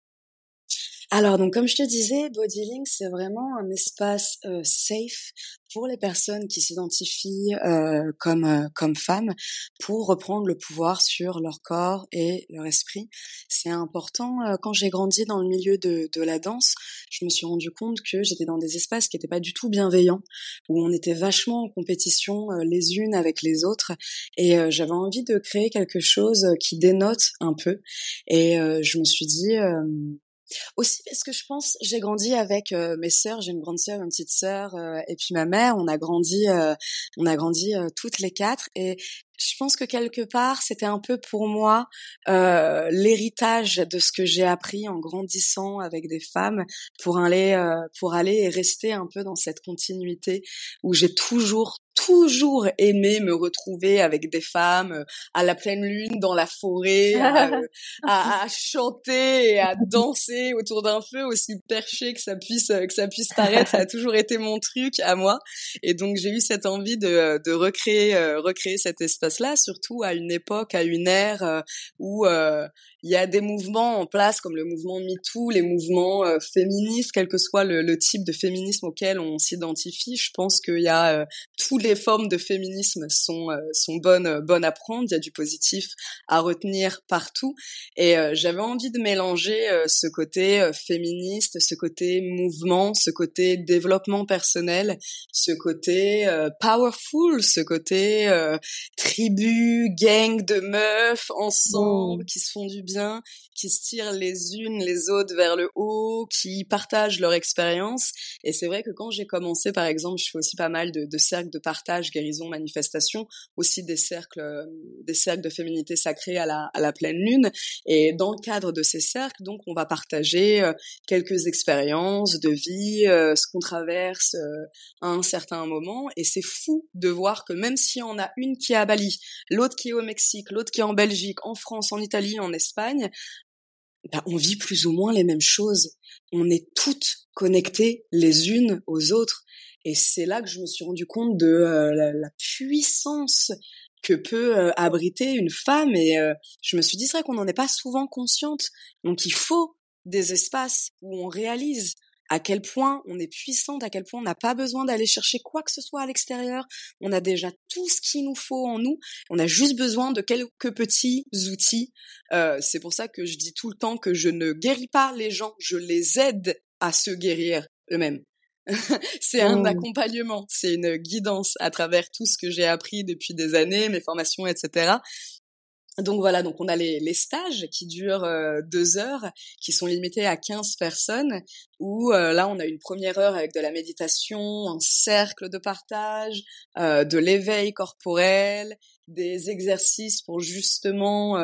Alors donc comme je te disais, Bodylink c'est vraiment un espace euh, safe pour les personnes qui s'identifient euh, comme euh, comme femmes pour reprendre le pouvoir sur leur corps et leur esprit. C'est important. quand j'ai grandi dans le milieu de, de la danse, je me suis rendu compte que j'étais dans des espaces qui n'étaient pas du tout bienveillants, où on était vachement en compétition les unes avec les autres, et j'avais envie de créer quelque chose qui dénote un peu. Et je me suis dit aussi parce que je pense, j'ai grandi avec euh, mes sœurs, j'ai une grande sœur, une petite sœur, euh, et puis ma mère. On a grandi, euh, on a grandi toutes les quatre, et je pense que quelque part, c'était un peu pour moi l'héritage de ce que j'ai appris en grandissant avec des femmes pour aller, pour aller et rester un peu dans cette continuité où j'ai toujours toujours aimé me retrouver avec des femmes euh, à la pleine lune dans la forêt, à, euh, à, chanter et à danser autour d'un feu aussi perché que ça puisse euh, que ça puisse paraître. Ça a toujours été mon truc à moi. Et donc j'ai eu cette envie de, de recréer recréer cet espace-là, surtout à une époque, à une ère où il y a des mouvements en place comme le mouvement MeToo, les mouvements euh, féministes, quel que soit le, type de féminisme auquel on s'identifie. Je pense qu'il y a euh, toutes les formes de féminisme sont euh, sont bonnes bonnes à prendre. Il y a du positif à retenir partout. Et j'avais envie de mélanger ce côté féministe, ce côté mouvement, ce côté développement personnel, ce côté powerful, ce côté tribu, gang de meufs ensemble qui se font du bien qui se tirent les unes les autres vers le haut, qui partagent leur expérience. Et c'est vrai que quand j'ai commencé, par exemple, je fais aussi pas mal de, cercles de partage, guérison, manifestation, aussi des cercles, euh, des cercles de féminité sacrée à la, à la pleine lune. Et dans le cadre de ces cercles, donc, on va partager euh, quelques expériences de vie, euh, ce qu'on traverse à un certain moment. Et c'est fou de voir que même si on a une qui est à Bali, l'autre qui est au Mexique, l'autre qui est en Belgique, en France, en Italie, en Espagne, bah, on vit plus ou moins les mêmes choses. On est toutes connectées les unes aux autres. Et c'est là que je me suis rendu compte de euh, la, puissance que peut euh, abriter une femme. Et euh, je me suis dit, c'est vrai qu'on n'en est pas souvent consciente. Donc il faut des espaces où on réalise à quel point on est puissante, à quel point on n'a pas besoin d'aller chercher quoi que ce soit à l'extérieur. On a déjà tout ce qu'il nous faut en nous. On a juste besoin de quelques petits outils. Euh, c'est pour ça que je dis tout le temps que je ne guéris pas les gens, je les aide à se guérir eux-mêmes. c'est un mmh. accompagnement, c'est une guidance à travers tout ce que j'ai appris depuis des années, mes formations, etc. Donc voilà, donc on a les, les stages qui durent euh, deux heures, qui sont limités à 15 personnes, où euh, là on a une première heure avec de la méditation, un cercle de partage, euh, de l'éveil corporel, des exercices pour justement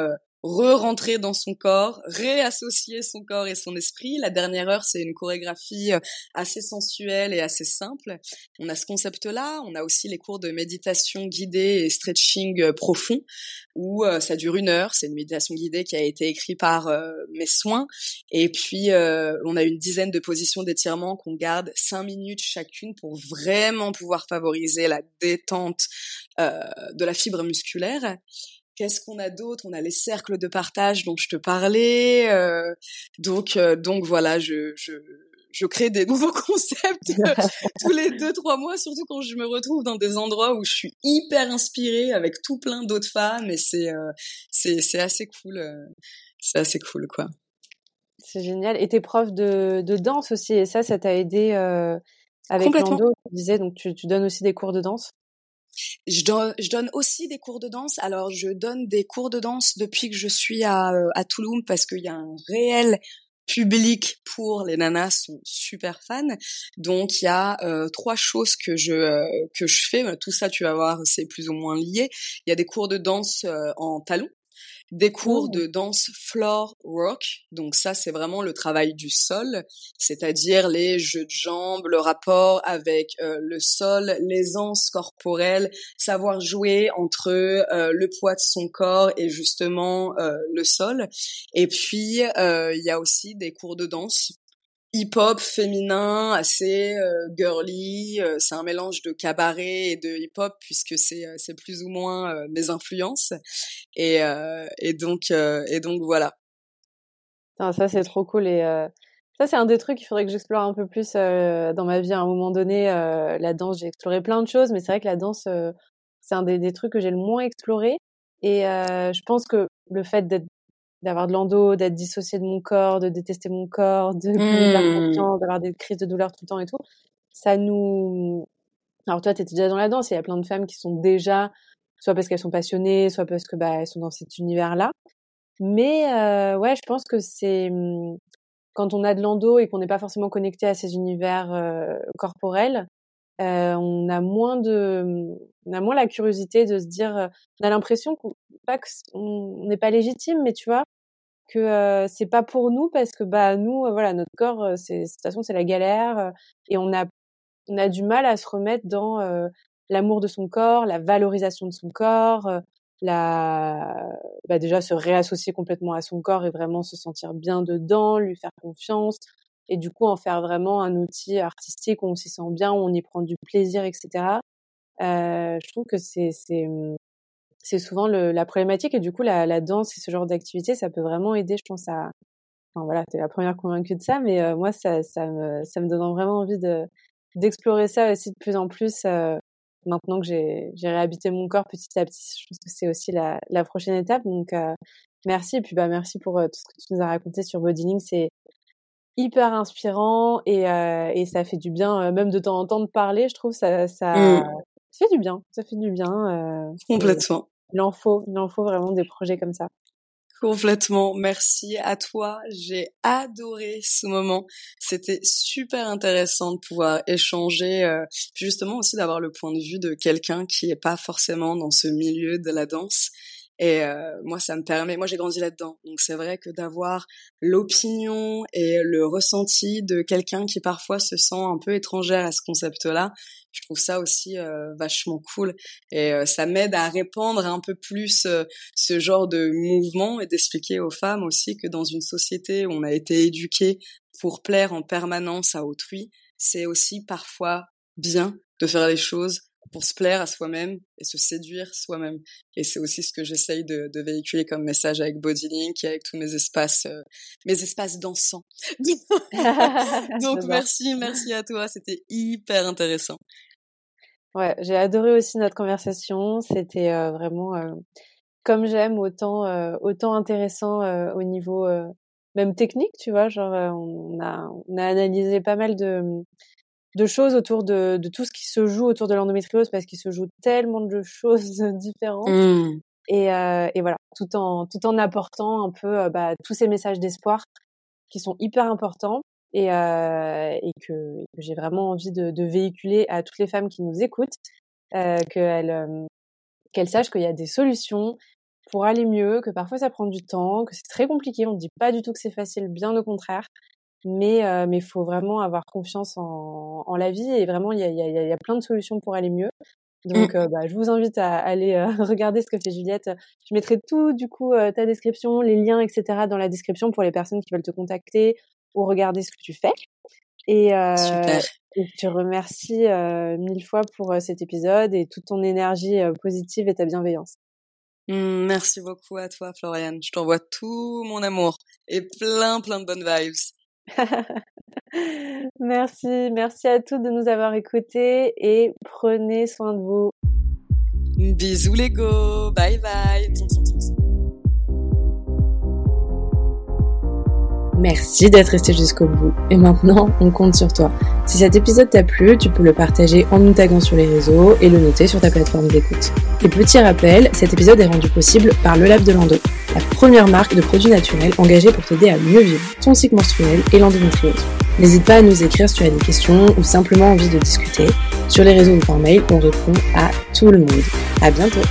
re-rentrer dans son corps, réassocier son corps et son esprit. La dernière heure, c'est une chorégraphie euh, assez sensuelle et assez simple. On a ce concept-là. On a aussi les cours de méditation guidée et stretching euh, profond, où euh, ça dure une heure. C'est une méditation guidée qui a été écrite par mes soins. Et puis, on a une dizaine de positions d'étirement qu'on garde cinq minutes chacune pour vraiment pouvoir favoriser la détente de la fibre musculaire. Qu'est-ce qu'on a d'autre? On a les cercles de partage dont je te parlais. Euh, donc, euh, donc voilà, je, je, je crée des nouveaux concepts tous les deux trois mois, surtout quand je me retrouve dans des endroits où je suis hyper inspirée avec tout plein d'autres femmes et c'est euh, c'est c'est assez cool, c'est assez cool quoi. C'est génial. Et tes profs de, de danse aussi, et ça, ça t'a aidé Avec Lando, tu disais, donc tu, tu donnes aussi des cours de danse? Je donne, je donne aussi des cours de danse. Alors, je donne des cours de danse depuis que je suis à, euh, à Toulouse parce qu'il y a un réel public pour les nanas sont super fans. Donc il y a euh, trois choses que je euh, que je fais. Tout ça, tu vas voir, c'est plus ou moins lié. Il y a des cours de danse en talons des cours oh. de danse floor rock. Donc ça, c'est vraiment le travail du sol, c'est-à-dire les jeux de jambes, le rapport avec euh, le sol, l'aisance corporelle, savoir jouer entre euh, le poids de son corps et justement euh, le sol. Et puis, il y a aussi des cours de danse hip-hop féminin, assez euh, girly. Euh, c'est un mélange de cabaret et de hip-hop puisque c'est euh, c'est plus ou moins mes influences. Et et donc et donc voilà. ça c'est trop cool et ça c'est un des trucs qu'il faudrait que j'explore un peu plus dans ma vie à un moment donné. la danse, j'ai exploré plein de choses, mais c'est vrai que la danse c'est un des, des trucs que j'ai le moins exploré. Et je pense que le fait d'être d'avoir de l'endo, d'être dissocié de mon corps, de détester mon corps, de mmh. d'avoir des crises de douleur tout le temps et tout, ça nous... Alors toi, tu étais déjà dans la danse, il y a plein de femmes qui sont déjà, soit parce qu'elles sont passionnées, soit parce que bah, elles sont dans cet univers-là. Mais euh, ouais, je pense que c'est mmh, quand on a de l'endo et qu'on n'est pas forcément connecté à ces univers euh, corporels, euh, on a moins de, mmh, on a moins la curiosité de se dire, euh, on a l'impression pas qu'on n'est pas légitime, mais tu vois que euh, c'est pas pour nous parce que bah nous, voilà, notre corps, c'est de toute façon c'est la galère et on a on a du mal à se remettre dans l'amour de son corps, la valorisation de son corps, la bah déjà se réassocier complètement à son corps et vraiment se sentir bien dedans, lui faire confiance, et du coup en faire vraiment un outil artistique où on s'y sent bien, où on y prend du plaisir, etc. Euh, je trouve que c'est c'est mmh, c'est souvent le, la problématique et du coup la, la danse et ce genre d'activité ça peut vraiment aider, je pense à enfin voilà, t'es la première convaincue de ça, mais euh, moi ça ça me ça me donne vraiment envie de d'explorer ça aussi de plus en plus. Euh, maintenant que j'ai j'ai réhabité mon corps petit à petit, je pense que c'est aussi la, la prochaine étape. Donc euh, merci et puis bah merci pour tout ce que tu nous as raconté sur Bodylink. C'est hyper inspirant et, euh, et ça fait du bien, euh, même de temps en temps de parler, je trouve ça ça, mmh. ça fait du bien, ça fait du bien. Euh, Complètement. Il en faut, il en faut vraiment des projets comme ça. Complètement. Merci à toi. J'ai adoré ce moment. C'était super intéressant de pouvoir échanger, euh, justement aussi d'avoir le point de vue de quelqu'un qui est pas forcément dans ce milieu de la danse et euh, moi, ça me permet. Moi, j'ai grandi là-dedans, donc c'est vrai que d'avoir l'opinion et le ressenti de quelqu'un qui parfois se sent un peu étrangère à ce concept-là, je trouve ça aussi euh, vachement cool. Et euh, ça m'aide à répandre un peu plus ce genre de mouvement et d'expliquer aux femmes aussi que dans une société où on a été éduqué pour plaire en permanence à autrui, c'est aussi parfois bien de faire les choses pour se plaire à soi-même et se séduire soi-même. Et c'est aussi ce que j'essaye de, de, véhiculer comme message avec Bodylink et avec tous mes espaces, euh, mes espaces dansants. Donc merci, merci à toi, c'était hyper intéressant. Ouais, j'ai adoré aussi notre conversation. C'était euh, vraiment euh, comme j'aime, autant autant intéressant au niveau même technique, tu vois. Genre, on a on a analysé pas mal de de choses autour de, de, tout ce qui se joue autour de l'endométriose parce qu'il se joue tellement de choses différentes. Mmh. Et, euh, et, voilà, tout en, tout en apportant un peu euh, bah, tous ces messages d'espoir qui sont hyper importants et, euh, et que, que j'ai vraiment envie de, de, véhiculer à toutes les femmes qui nous écoutent, euh, qu'elles euh, qu'elles sachent qu'il y a des solutions pour aller mieux, que parfois ça prend du temps, que c'est très compliqué, on ne dit pas du tout que c'est facile, bien au contraire, mais euh, mais faut vraiment avoir confiance en, en la vie et vraiment il y a, y, a, y a plein de solutions pour aller mieux. Donc, mmh. euh, bah, je vous invite à aller euh, regarder ce que fait Juliette. Je mettrai tout, du coup, euh, ta description, les liens, etc., dans la description pour les personnes qui veulent te contacter ou regarder ce que tu fais. Et, Super. et je te remercie mille fois pour cet épisode et toute ton énergie positive et ta bienveillance. Mmh, merci beaucoup à toi, Floriane. Je t'envoie tout mon amour et plein, plein de bonnes vibes. merci, merci à tous de nous avoir écoutés et prenez soin de vous. Bisous les go, bye bye. Merci d'être resté jusqu'au bout. Et maintenant, on compte sur toi. Si cet épisode t'a plu, tu peux le partager en nous taguant sur les réseaux et le noter sur ta plateforme d'écoute. Et petit rappel, cet épisode est rendu possible par Le Lab de Lando, la première marque de produits naturels engagée pour t'aider à mieux vivre ton cycle menstruel et l'endométriose. N'hésite pas à nous écrire si tu as des questions ou simplement envie de discuter. Sur les réseaux ou par mail, on répond à tout le monde. À bientôt!